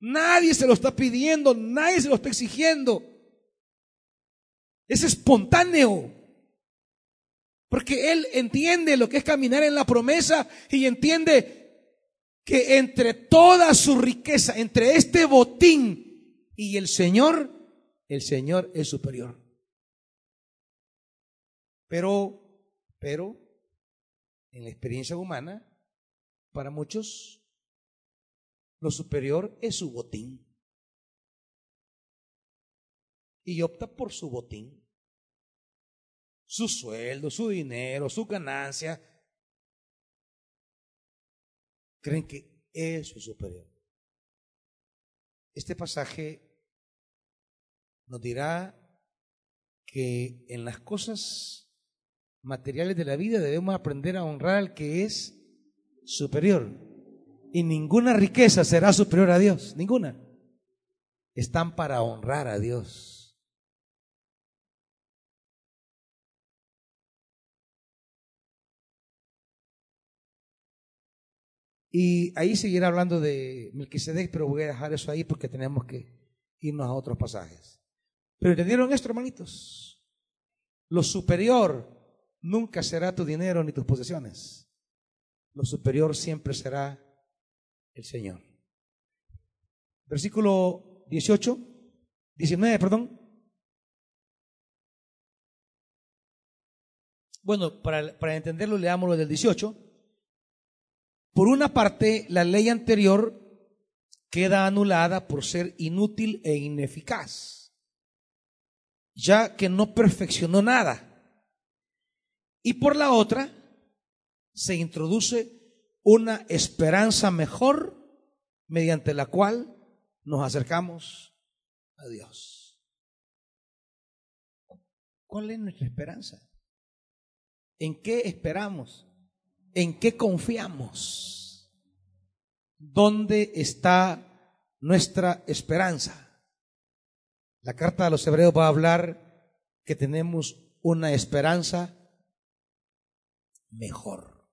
Nadie se lo está pidiendo, nadie se lo está exigiendo. Es espontáneo. Porque él entiende lo que es caminar en la promesa y entiende que entre toda su riqueza, entre este botín y el Señor, el Señor es superior. Pero, pero, en la experiencia humana, para muchos, lo superior es su botín. Y opta por su botín. Su sueldo, su dinero, su ganancia. Creen que eso es superior. Este pasaje nos dirá que en las cosas materiales de la vida debemos aprender a honrar al que es superior. Y ninguna riqueza será superior a Dios, ninguna. Están para honrar a Dios. Y ahí seguirá hablando de Melquisedec, pero voy a dejar eso ahí porque tenemos que irnos a otros pasajes. Pero ¿entendieron esto, hermanitos? Lo superior nunca será tu dinero ni tus posesiones lo superior siempre será el Señor. Versículo 18, 19, perdón. Bueno, para, para entenderlo, leamos lo del 18. Por una parte, la ley anterior queda anulada por ser inútil e ineficaz, ya que no perfeccionó nada. Y por la otra, se introduce una esperanza mejor mediante la cual nos acercamos a Dios. ¿Cuál es nuestra esperanza? ¿En qué esperamos? ¿En qué confiamos? ¿Dónde está nuestra esperanza? La carta de los hebreos va a hablar que tenemos una esperanza mejor.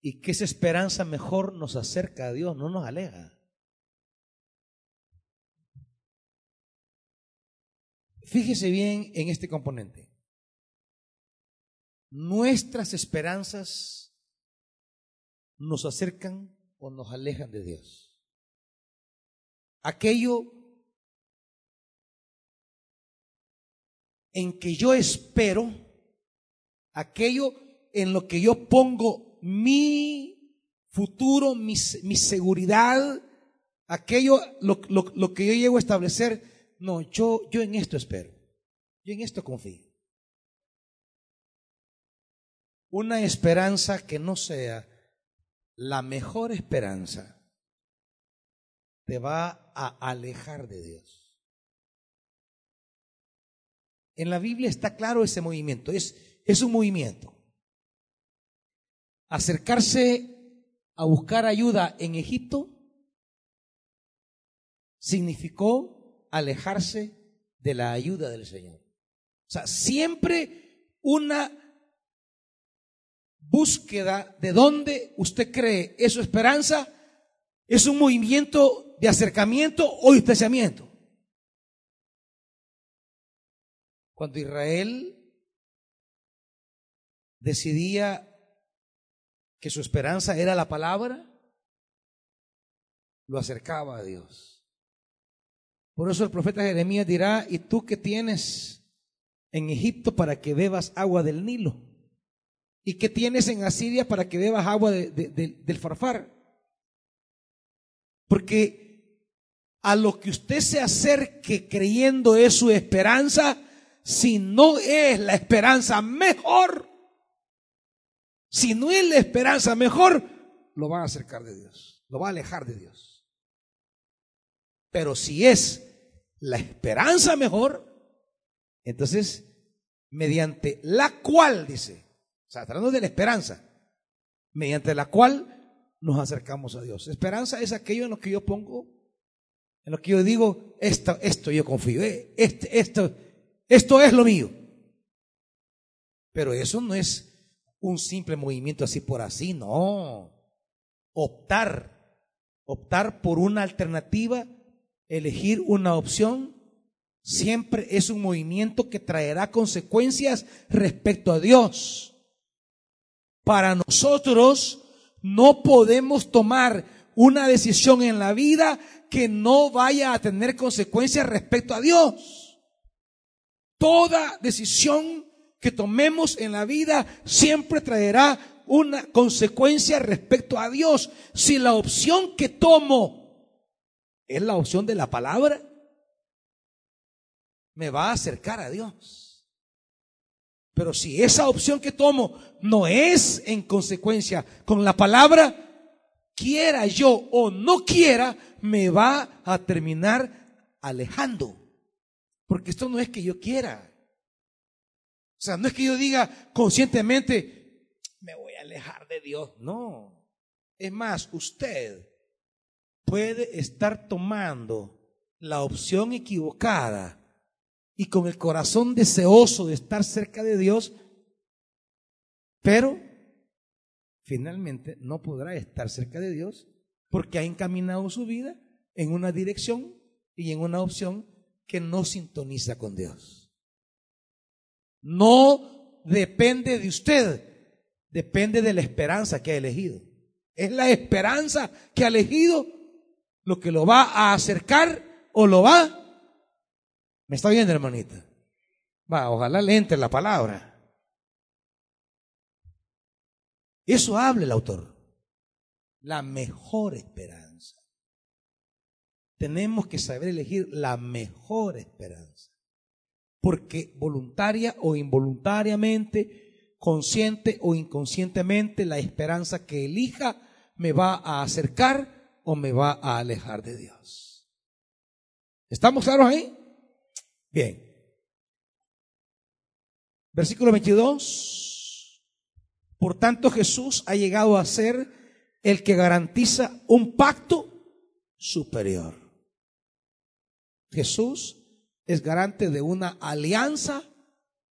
Y que esa esperanza mejor nos acerca a Dios, no nos aleja. Fíjese bien en este componente. Nuestras esperanzas nos acercan o nos alejan de Dios. Aquello en que yo espero, aquello en lo que yo pongo mi futuro, mi, seguridad, aquello, lo, lo, que yo llego a establecer, no, yo, yo en esto espero, yo en esto confío. Una esperanza que no sea la mejor esperanza te va a alejar de Dios. En la Biblia está claro ese movimiento, es, es un movimiento. Acercarse a buscar ayuda en Egipto significó alejarse de la ayuda del Señor. O sea, siempre una búsqueda de dónde usted cree es su esperanza es un movimiento de acercamiento o distanciamiento. Cuando Israel decidía que su esperanza era la palabra, lo acercaba a Dios. Por eso el profeta Jeremías dirá, ¿y tú qué tienes en Egipto para que bebas agua del Nilo? ¿Y qué tienes en Asiria para que bebas agua del farfar? Porque a lo que usted se acerque creyendo es su esperanza, si no es la esperanza mejor, si no es la esperanza mejor, lo va a acercar de Dios, lo va a alejar de Dios. Pero si es la esperanza mejor, entonces, mediante la cual, dice, sea, de la esperanza, mediante la cual nos acercamos a Dios. Esperanza es aquello en lo que yo pongo, en lo que yo digo, esto, esto yo confío, eh, este, esto, esto es lo mío. Pero eso no es un simple movimiento así por así, no. Optar, optar por una alternativa, elegir una opción, siempre es un movimiento que traerá consecuencias respecto a Dios. Para nosotros no podemos tomar una decisión en la vida que no vaya a tener consecuencias respecto a Dios. Toda decisión que tomemos en la vida siempre traerá una consecuencia respecto a Dios. Si la opción que tomo es la opción de la palabra, me va a acercar a Dios. Pero si esa opción que tomo no es en consecuencia con la palabra, quiera yo o no quiera, me va a terminar alejando. Porque esto no es que yo quiera. O sea, no es que yo diga conscientemente, me voy a alejar de Dios. No. Es más, usted puede estar tomando la opción equivocada y con el corazón deseoso de estar cerca de Dios, pero finalmente no podrá estar cerca de Dios porque ha encaminado su vida en una dirección y en una opción que no sintoniza con Dios. No depende de usted, depende de la esperanza que ha elegido. Es la esperanza que ha elegido lo que lo va a acercar o lo va. ¿Me está viendo, hermanita? Va, ojalá le entre la palabra. Eso habla el autor. La mejor esperanza tenemos que saber elegir la mejor esperanza. Porque voluntaria o involuntariamente, consciente o inconscientemente, la esperanza que elija me va a acercar o me va a alejar de Dios. ¿Estamos claros ahí? Bien. Versículo 22. Por tanto, Jesús ha llegado a ser el que garantiza un pacto superior. Jesús es garante de una alianza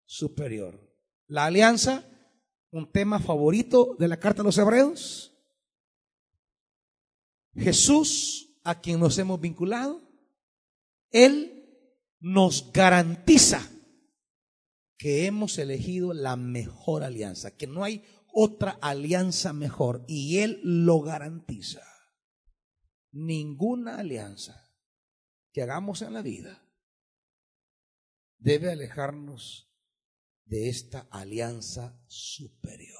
superior. La alianza, un tema favorito de la carta a los hebreos. Jesús, a quien nos hemos vinculado, Él nos garantiza que hemos elegido la mejor alianza, que no hay otra alianza mejor y Él lo garantiza. Ninguna alianza que hagamos en la vida debe alejarnos de esta alianza superior.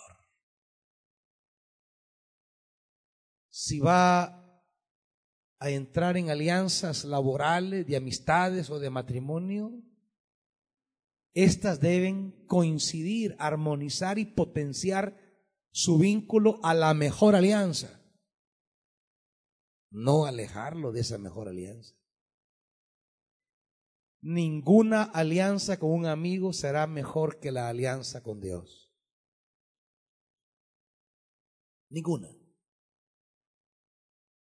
Si va a entrar en alianzas laborales, de amistades o de matrimonio, estas deben coincidir, armonizar y potenciar su vínculo a la mejor alianza, no alejarlo de esa mejor alianza. Ninguna alianza con un amigo será mejor que la alianza con Dios. Ninguna.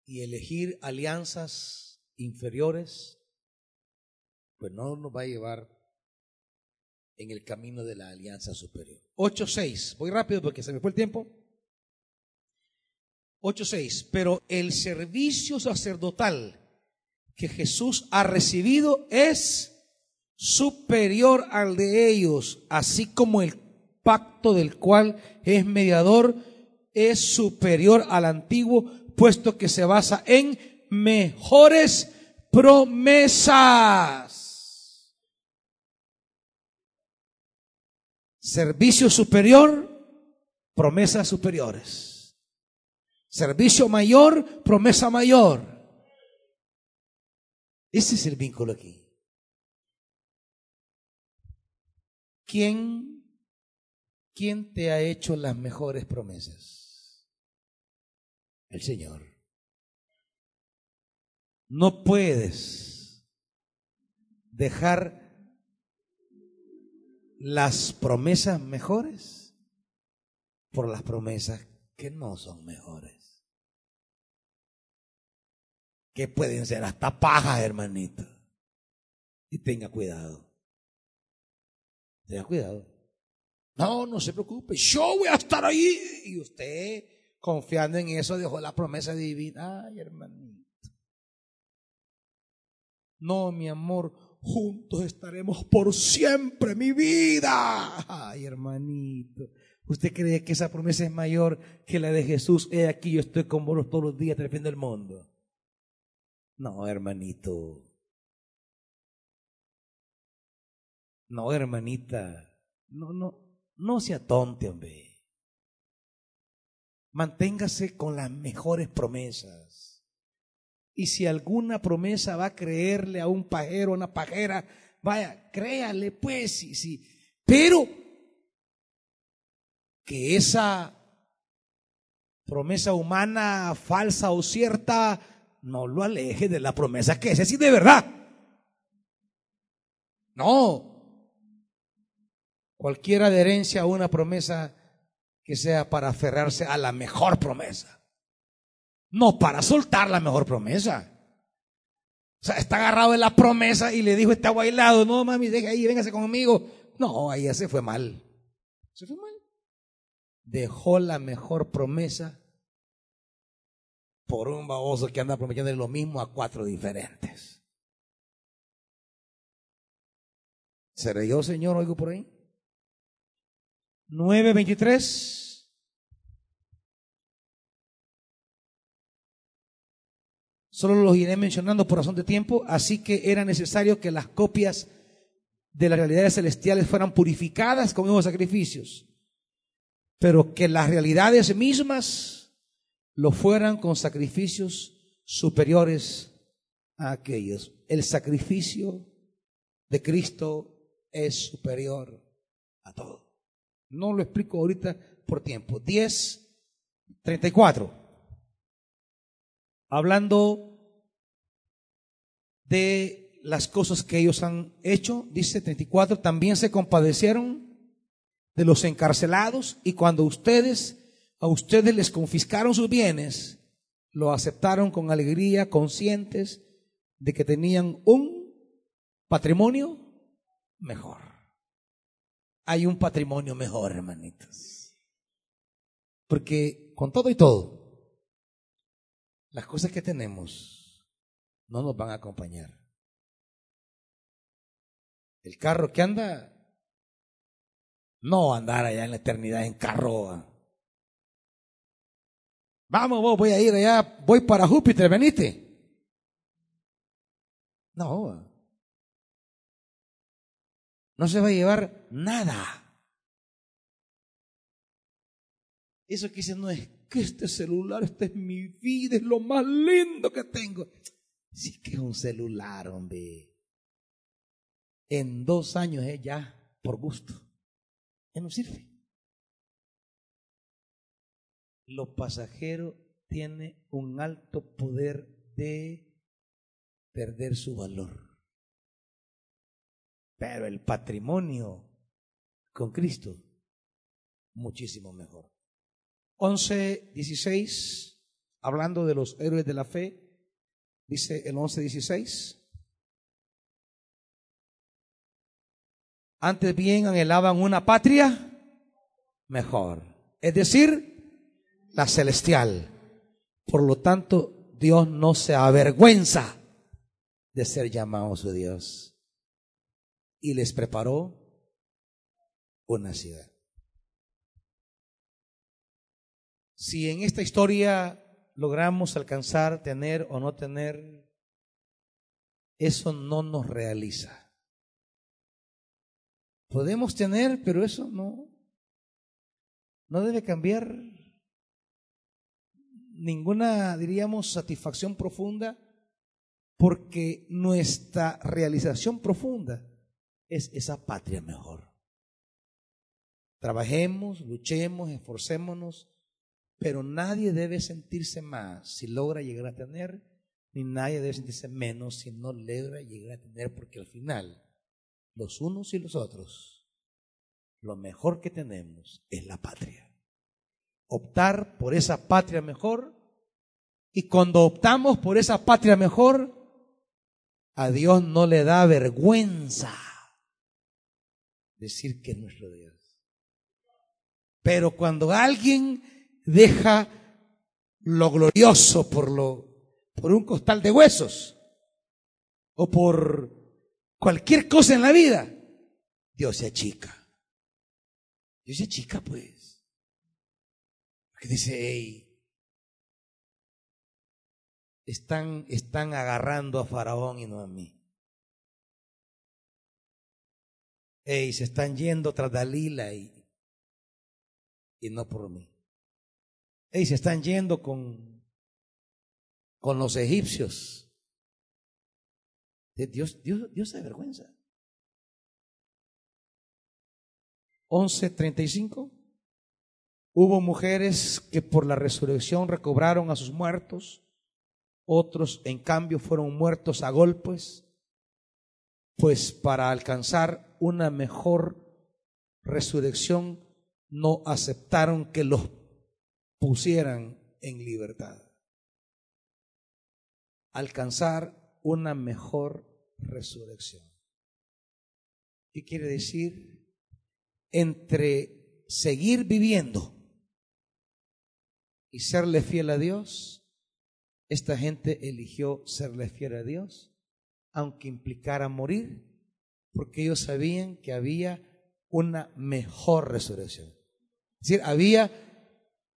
Y elegir alianzas inferiores, pues no nos va a llevar en el camino de la alianza superior. 8.6, voy rápido porque se me fue el tiempo. 8.6, pero el servicio sacerdotal que Jesús ha recibido es superior al de ellos, así como el pacto del cual es mediador es superior al antiguo, puesto que se basa en mejores promesas. Servicio superior, promesas superiores. Servicio mayor, promesa mayor. Ese es el vínculo aquí. ¿Quién, quién te ha hecho las mejores promesas? El Señor. No puedes dejar las promesas mejores por las promesas que no son mejores. Que pueden ser hasta pajas, hermanito. Y tenga cuidado. Tenga cuidado. No, no se preocupe. Yo voy a estar ahí. Y usted, confiando en eso, dejó la promesa divina. Ay, hermanito. No, mi amor, juntos estaremos por siempre, mi vida. Ay, hermanito. ¿Usted cree que esa promesa es mayor que la de Jesús? He aquí, yo estoy con vos todos los días trependo el mundo. No, hermanito. No, hermanita. No, no, no sea tonte, hombre. Manténgase con las mejores promesas. Y si alguna promesa va a creerle a un pajero, a una pajera, vaya, créale pues, sí, sí. Pero que esa promesa humana, falsa o cierta, no lo aleje de la promesa que es así de verdad. No. Cualquier adherencia a una promesa que sea para aferrarse a la mejor promesa. No para soltar la mejor promesa. O sea, está agarrado de la promesa y le dijo, está bailado, no mami, deje ahí, véngase conmigo. No, ahí se fue mal. Se fue mal. Dejó la mejor promesa por un baboso que anda prometiendo lo mismo a cuatro diferentes. ¿Seré yo, Señor? Oigo por ahí. 9.23. Solo los iré mencionando por razón de tiempo, así que era necesario que las copias de las realidades celestiales fueran purificadas con nuevos sacrificios, pero que las realidades mismas lo fueran con sacrificios superiores a aquellos. El sacrificio de Cristo es superior a todo. No lo explico ahorita por tiempo. 10, 34. Hablando de las cosas que ellos han hecho, dice 34, también se compadecieron de los encarcelados y cuando ustedes, a ustedes les confiscaron sus bienes, lo aceptaron con alegría, conscientes de que tenían un patrimonio mejor. Hay un patrimonio mejor, hermanitos. Porque con todo y todo, las cosas que tenemos no nos van a acompañar. El carro que anda, no andar allá en la eternidad en carro. Vamos, voy a ir allá, voy para Júpiter, venite. No. No se va a llevar nada. Eso que dice no es que este celular, esta es mi vida, es lo más lindo que tengo. Sí que es un celular, hombre. En dos años es ya por gusto. Ya no sirve. Lo pasajero tiene un alto poder de perder su valor. Pero el patrimonio con Cristo, muchísimo mejor. 11, 16, hablando de los héroes de la fe, dice el 11, 16. Antes bien anhelaban una patria mejor, es decir, la celestial. Por lo tanto, Dios no se avergüenza de ser llamado su Dios. Y les preparó una ciudad. Si en esta historia logramos alcanzar, tener o no tener, eso no nos realiza. Podemos tener, pero eso no, no debe cambiar ninguna, diríamos, satisfacción profunda porque nuestra realización profunda es esa patria mejor. Trabajemos, luchemos, esforcémonos, pero nadie debe sentirse más si logra llegar a tener, ni nadie debe sentirse menos si no logra llegar a tener, porque al final, los unos y los otros, lo mejor que tenemos es la patria. Optar por esa patria mejor, y cuando optamos por esa patria mejor, a Dios no le da vergüenza decir que es nuestro Dios. Pero cuando alguien deja lo glorioso por lo por un costal de huesos o por cualquier cosa en la vida, Dios se achica. Dios se achica, pues. Porque dice, hey, están, están agarrando a Faraón y no a mí. Ey, se están yendo tras Dalila y, y no por mí. Ey, se están yendo con, con los egipcios. Dios, Dios, Dios se vergüenza. 11.35. Hubo mujeres que por la resurrección recobraron a sus muertos otros en cambio fueron muertos a golpes, pues para alcanzar una mejor resurrección no aceptaron que los pusieran en libertad. Alcanzar una mejor resurrección. ¿Qué quiere decir? Entre seguir viviendo y serle fiel a Dios esta gente eligió serle fiel a Dios, aunque implicara morir, porque ellos sabían que había una mejor resurrección. Es decir, había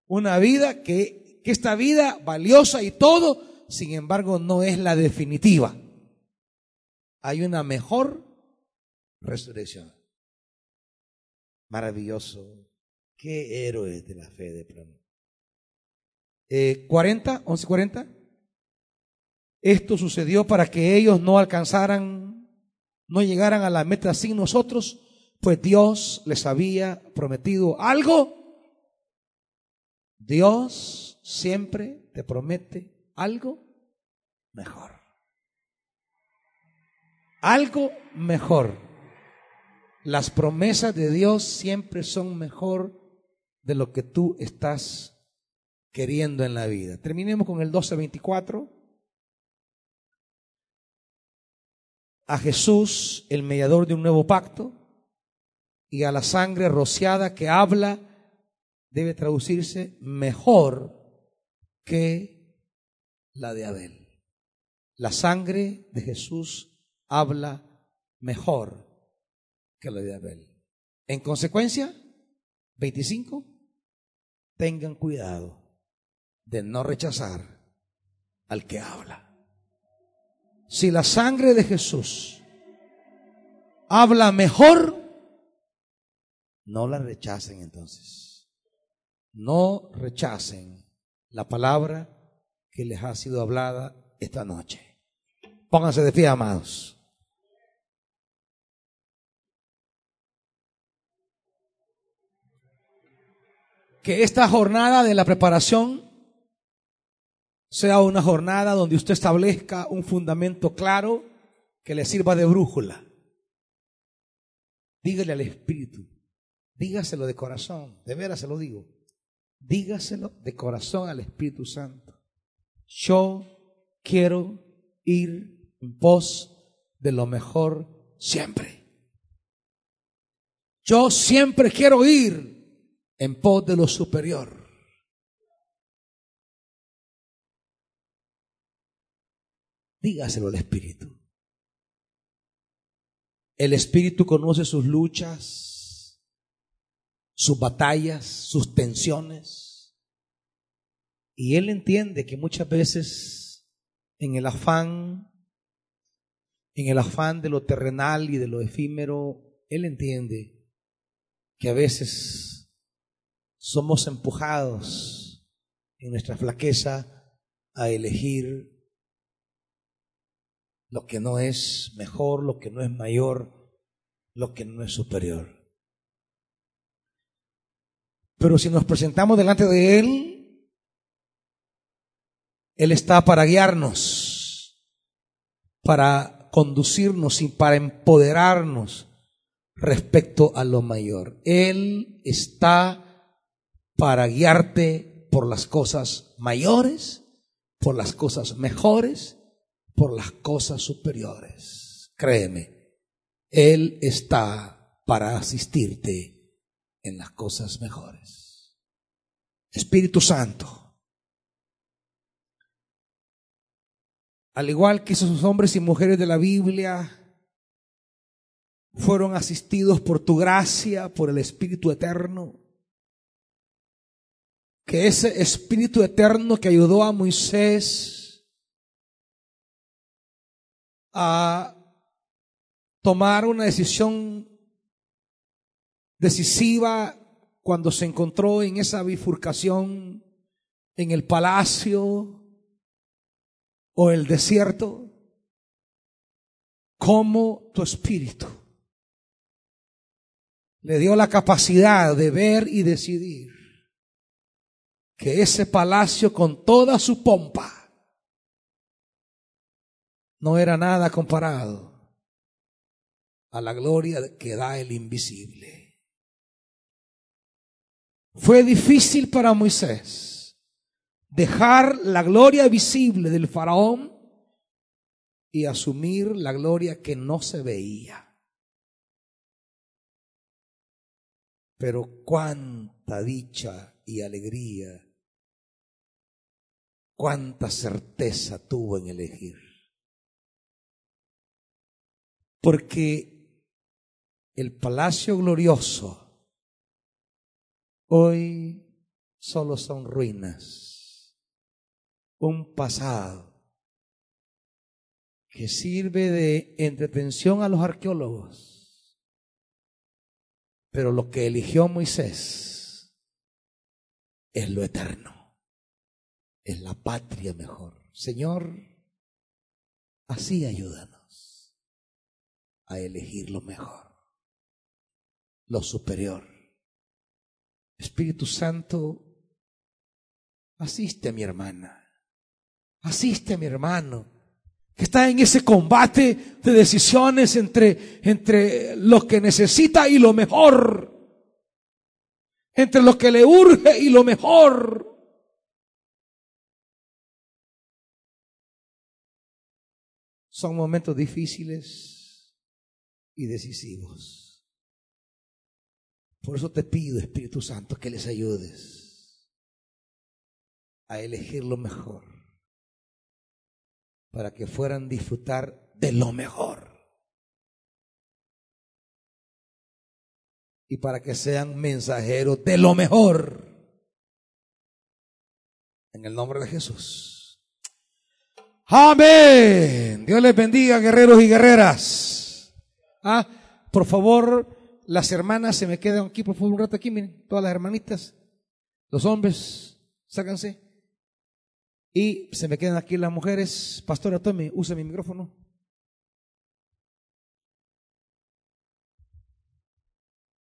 una vida que, que esta vida valiosa y todo, sin embargo, no es la definitiva. Hay una mejor resurrección. Maravilloso. Qué héroes de la fe de plano. Eh, 40, 11, 40. Esto sucedió para que ellos no alcanzaran, no llegaran a la meta sin nosotros, pues Dios les había prometido algo. Dios siempre te promete algo mejor. Algo mejor. Las promesas de Dios siempre son mejor de lo que tú estás queriendo en la vida. Terminemos con el 1224. A Jesús, el mediador de un nuevo pacto, y a la sangre rociada que habla, debe traducirse mejor que la de Abel. La sangre de Jesús habla mejor que la de Abel. En consecuencia, 25, tengan cuidado de no rechazar al que habla. Si la sangre de Jesús habla mejor, no la rechacen entonces. No rechacen la palabra que les ha sido hablada esta noche. Pónganse de pie, amados. Que esta jornada de la preparación sea una jornada donde usted establezca un fundamento claro que le sirva de brújula. Dígale al Espíritu, dígaselo de corazón, de veras se lo digo, dígaselo de corazón al Espíritu Santo. Yo quiero ir en pos de lo mejor siempre. Yo siempre quiero ir en pos de lo superior. Dígaselo al Espíritu. El Espíritu conoce sus luchas, sus batallas, sus tensiones. Y Él entiende que muchas veces en el afán, en el afán de lo terrenal y de lo efímero, Él entiende que a veces somos empujados en nuestra flaqueza a elegir lo que no es mejor, lo que no es mayor, lo que no es superior. Pero si nos presentamos delante de Él, Él está para guiarnos, para conducirnos y para empoderarnos respecto a lo mayor. Él está para guiarte por las cosas mayores, por las cosas mejores por las cosas superiores. Créeme, Él está para asistirte en las cosas mejores. Espíritu Santo, al igual que esos hombres y mujeres de la Biblia, fueron asistidos por tu gracia, por el Espíritu Eterno. Que ese Espíritu Eterno que ayudó a Moisés a tomar una decisión decisiva cuando se encontró en esa bifurcación en el palacio o el desierto, como tu espíritu le dio la capacidad de ver y decidir que ese palacio con toda su pompa no era nada comparado a la gloria que da el invisible. Fue difícil para Moisés dejar la gloria visible del faraón y asumir la gloria que no se veía. Pero cuánta dicha y alegría, cuánta certeza tuvo en elegir. Porque el palacio glorioso hoy solo son ruinas, un pasado que sirve de entretención a los arqueólogos. Pero lo que eligió Moisés es lo eterno, es la patria mejor. Señor, así ayúdanos a elegir lo mejor. lo superior. Espíritu Santo, asiste a mi hermana, asiste a mi hermano, que está en ese combate de decisiones entre, entre lo que necesita y lo mejor, entre lo que le urge y lo mejor. Son momentos difíciles y decisivos. Por eso te pido, Espíritu Santo, que les ayudes a elegir lo mejor para que fueran disfrutar de lo mejor. Y para que sean mensajeros de lo mejor. En el nombre de Jesús. Amén. Dios les bendiga, guerreros y guerreras. Ah, por favor, las hermanas se me quedan aquí, por favor, un rato aquí, miren, todas las hermanitas, los hombres, sácanse. Y se me quedan aquí las mujeres. Pastora, tome, use mi micrófono.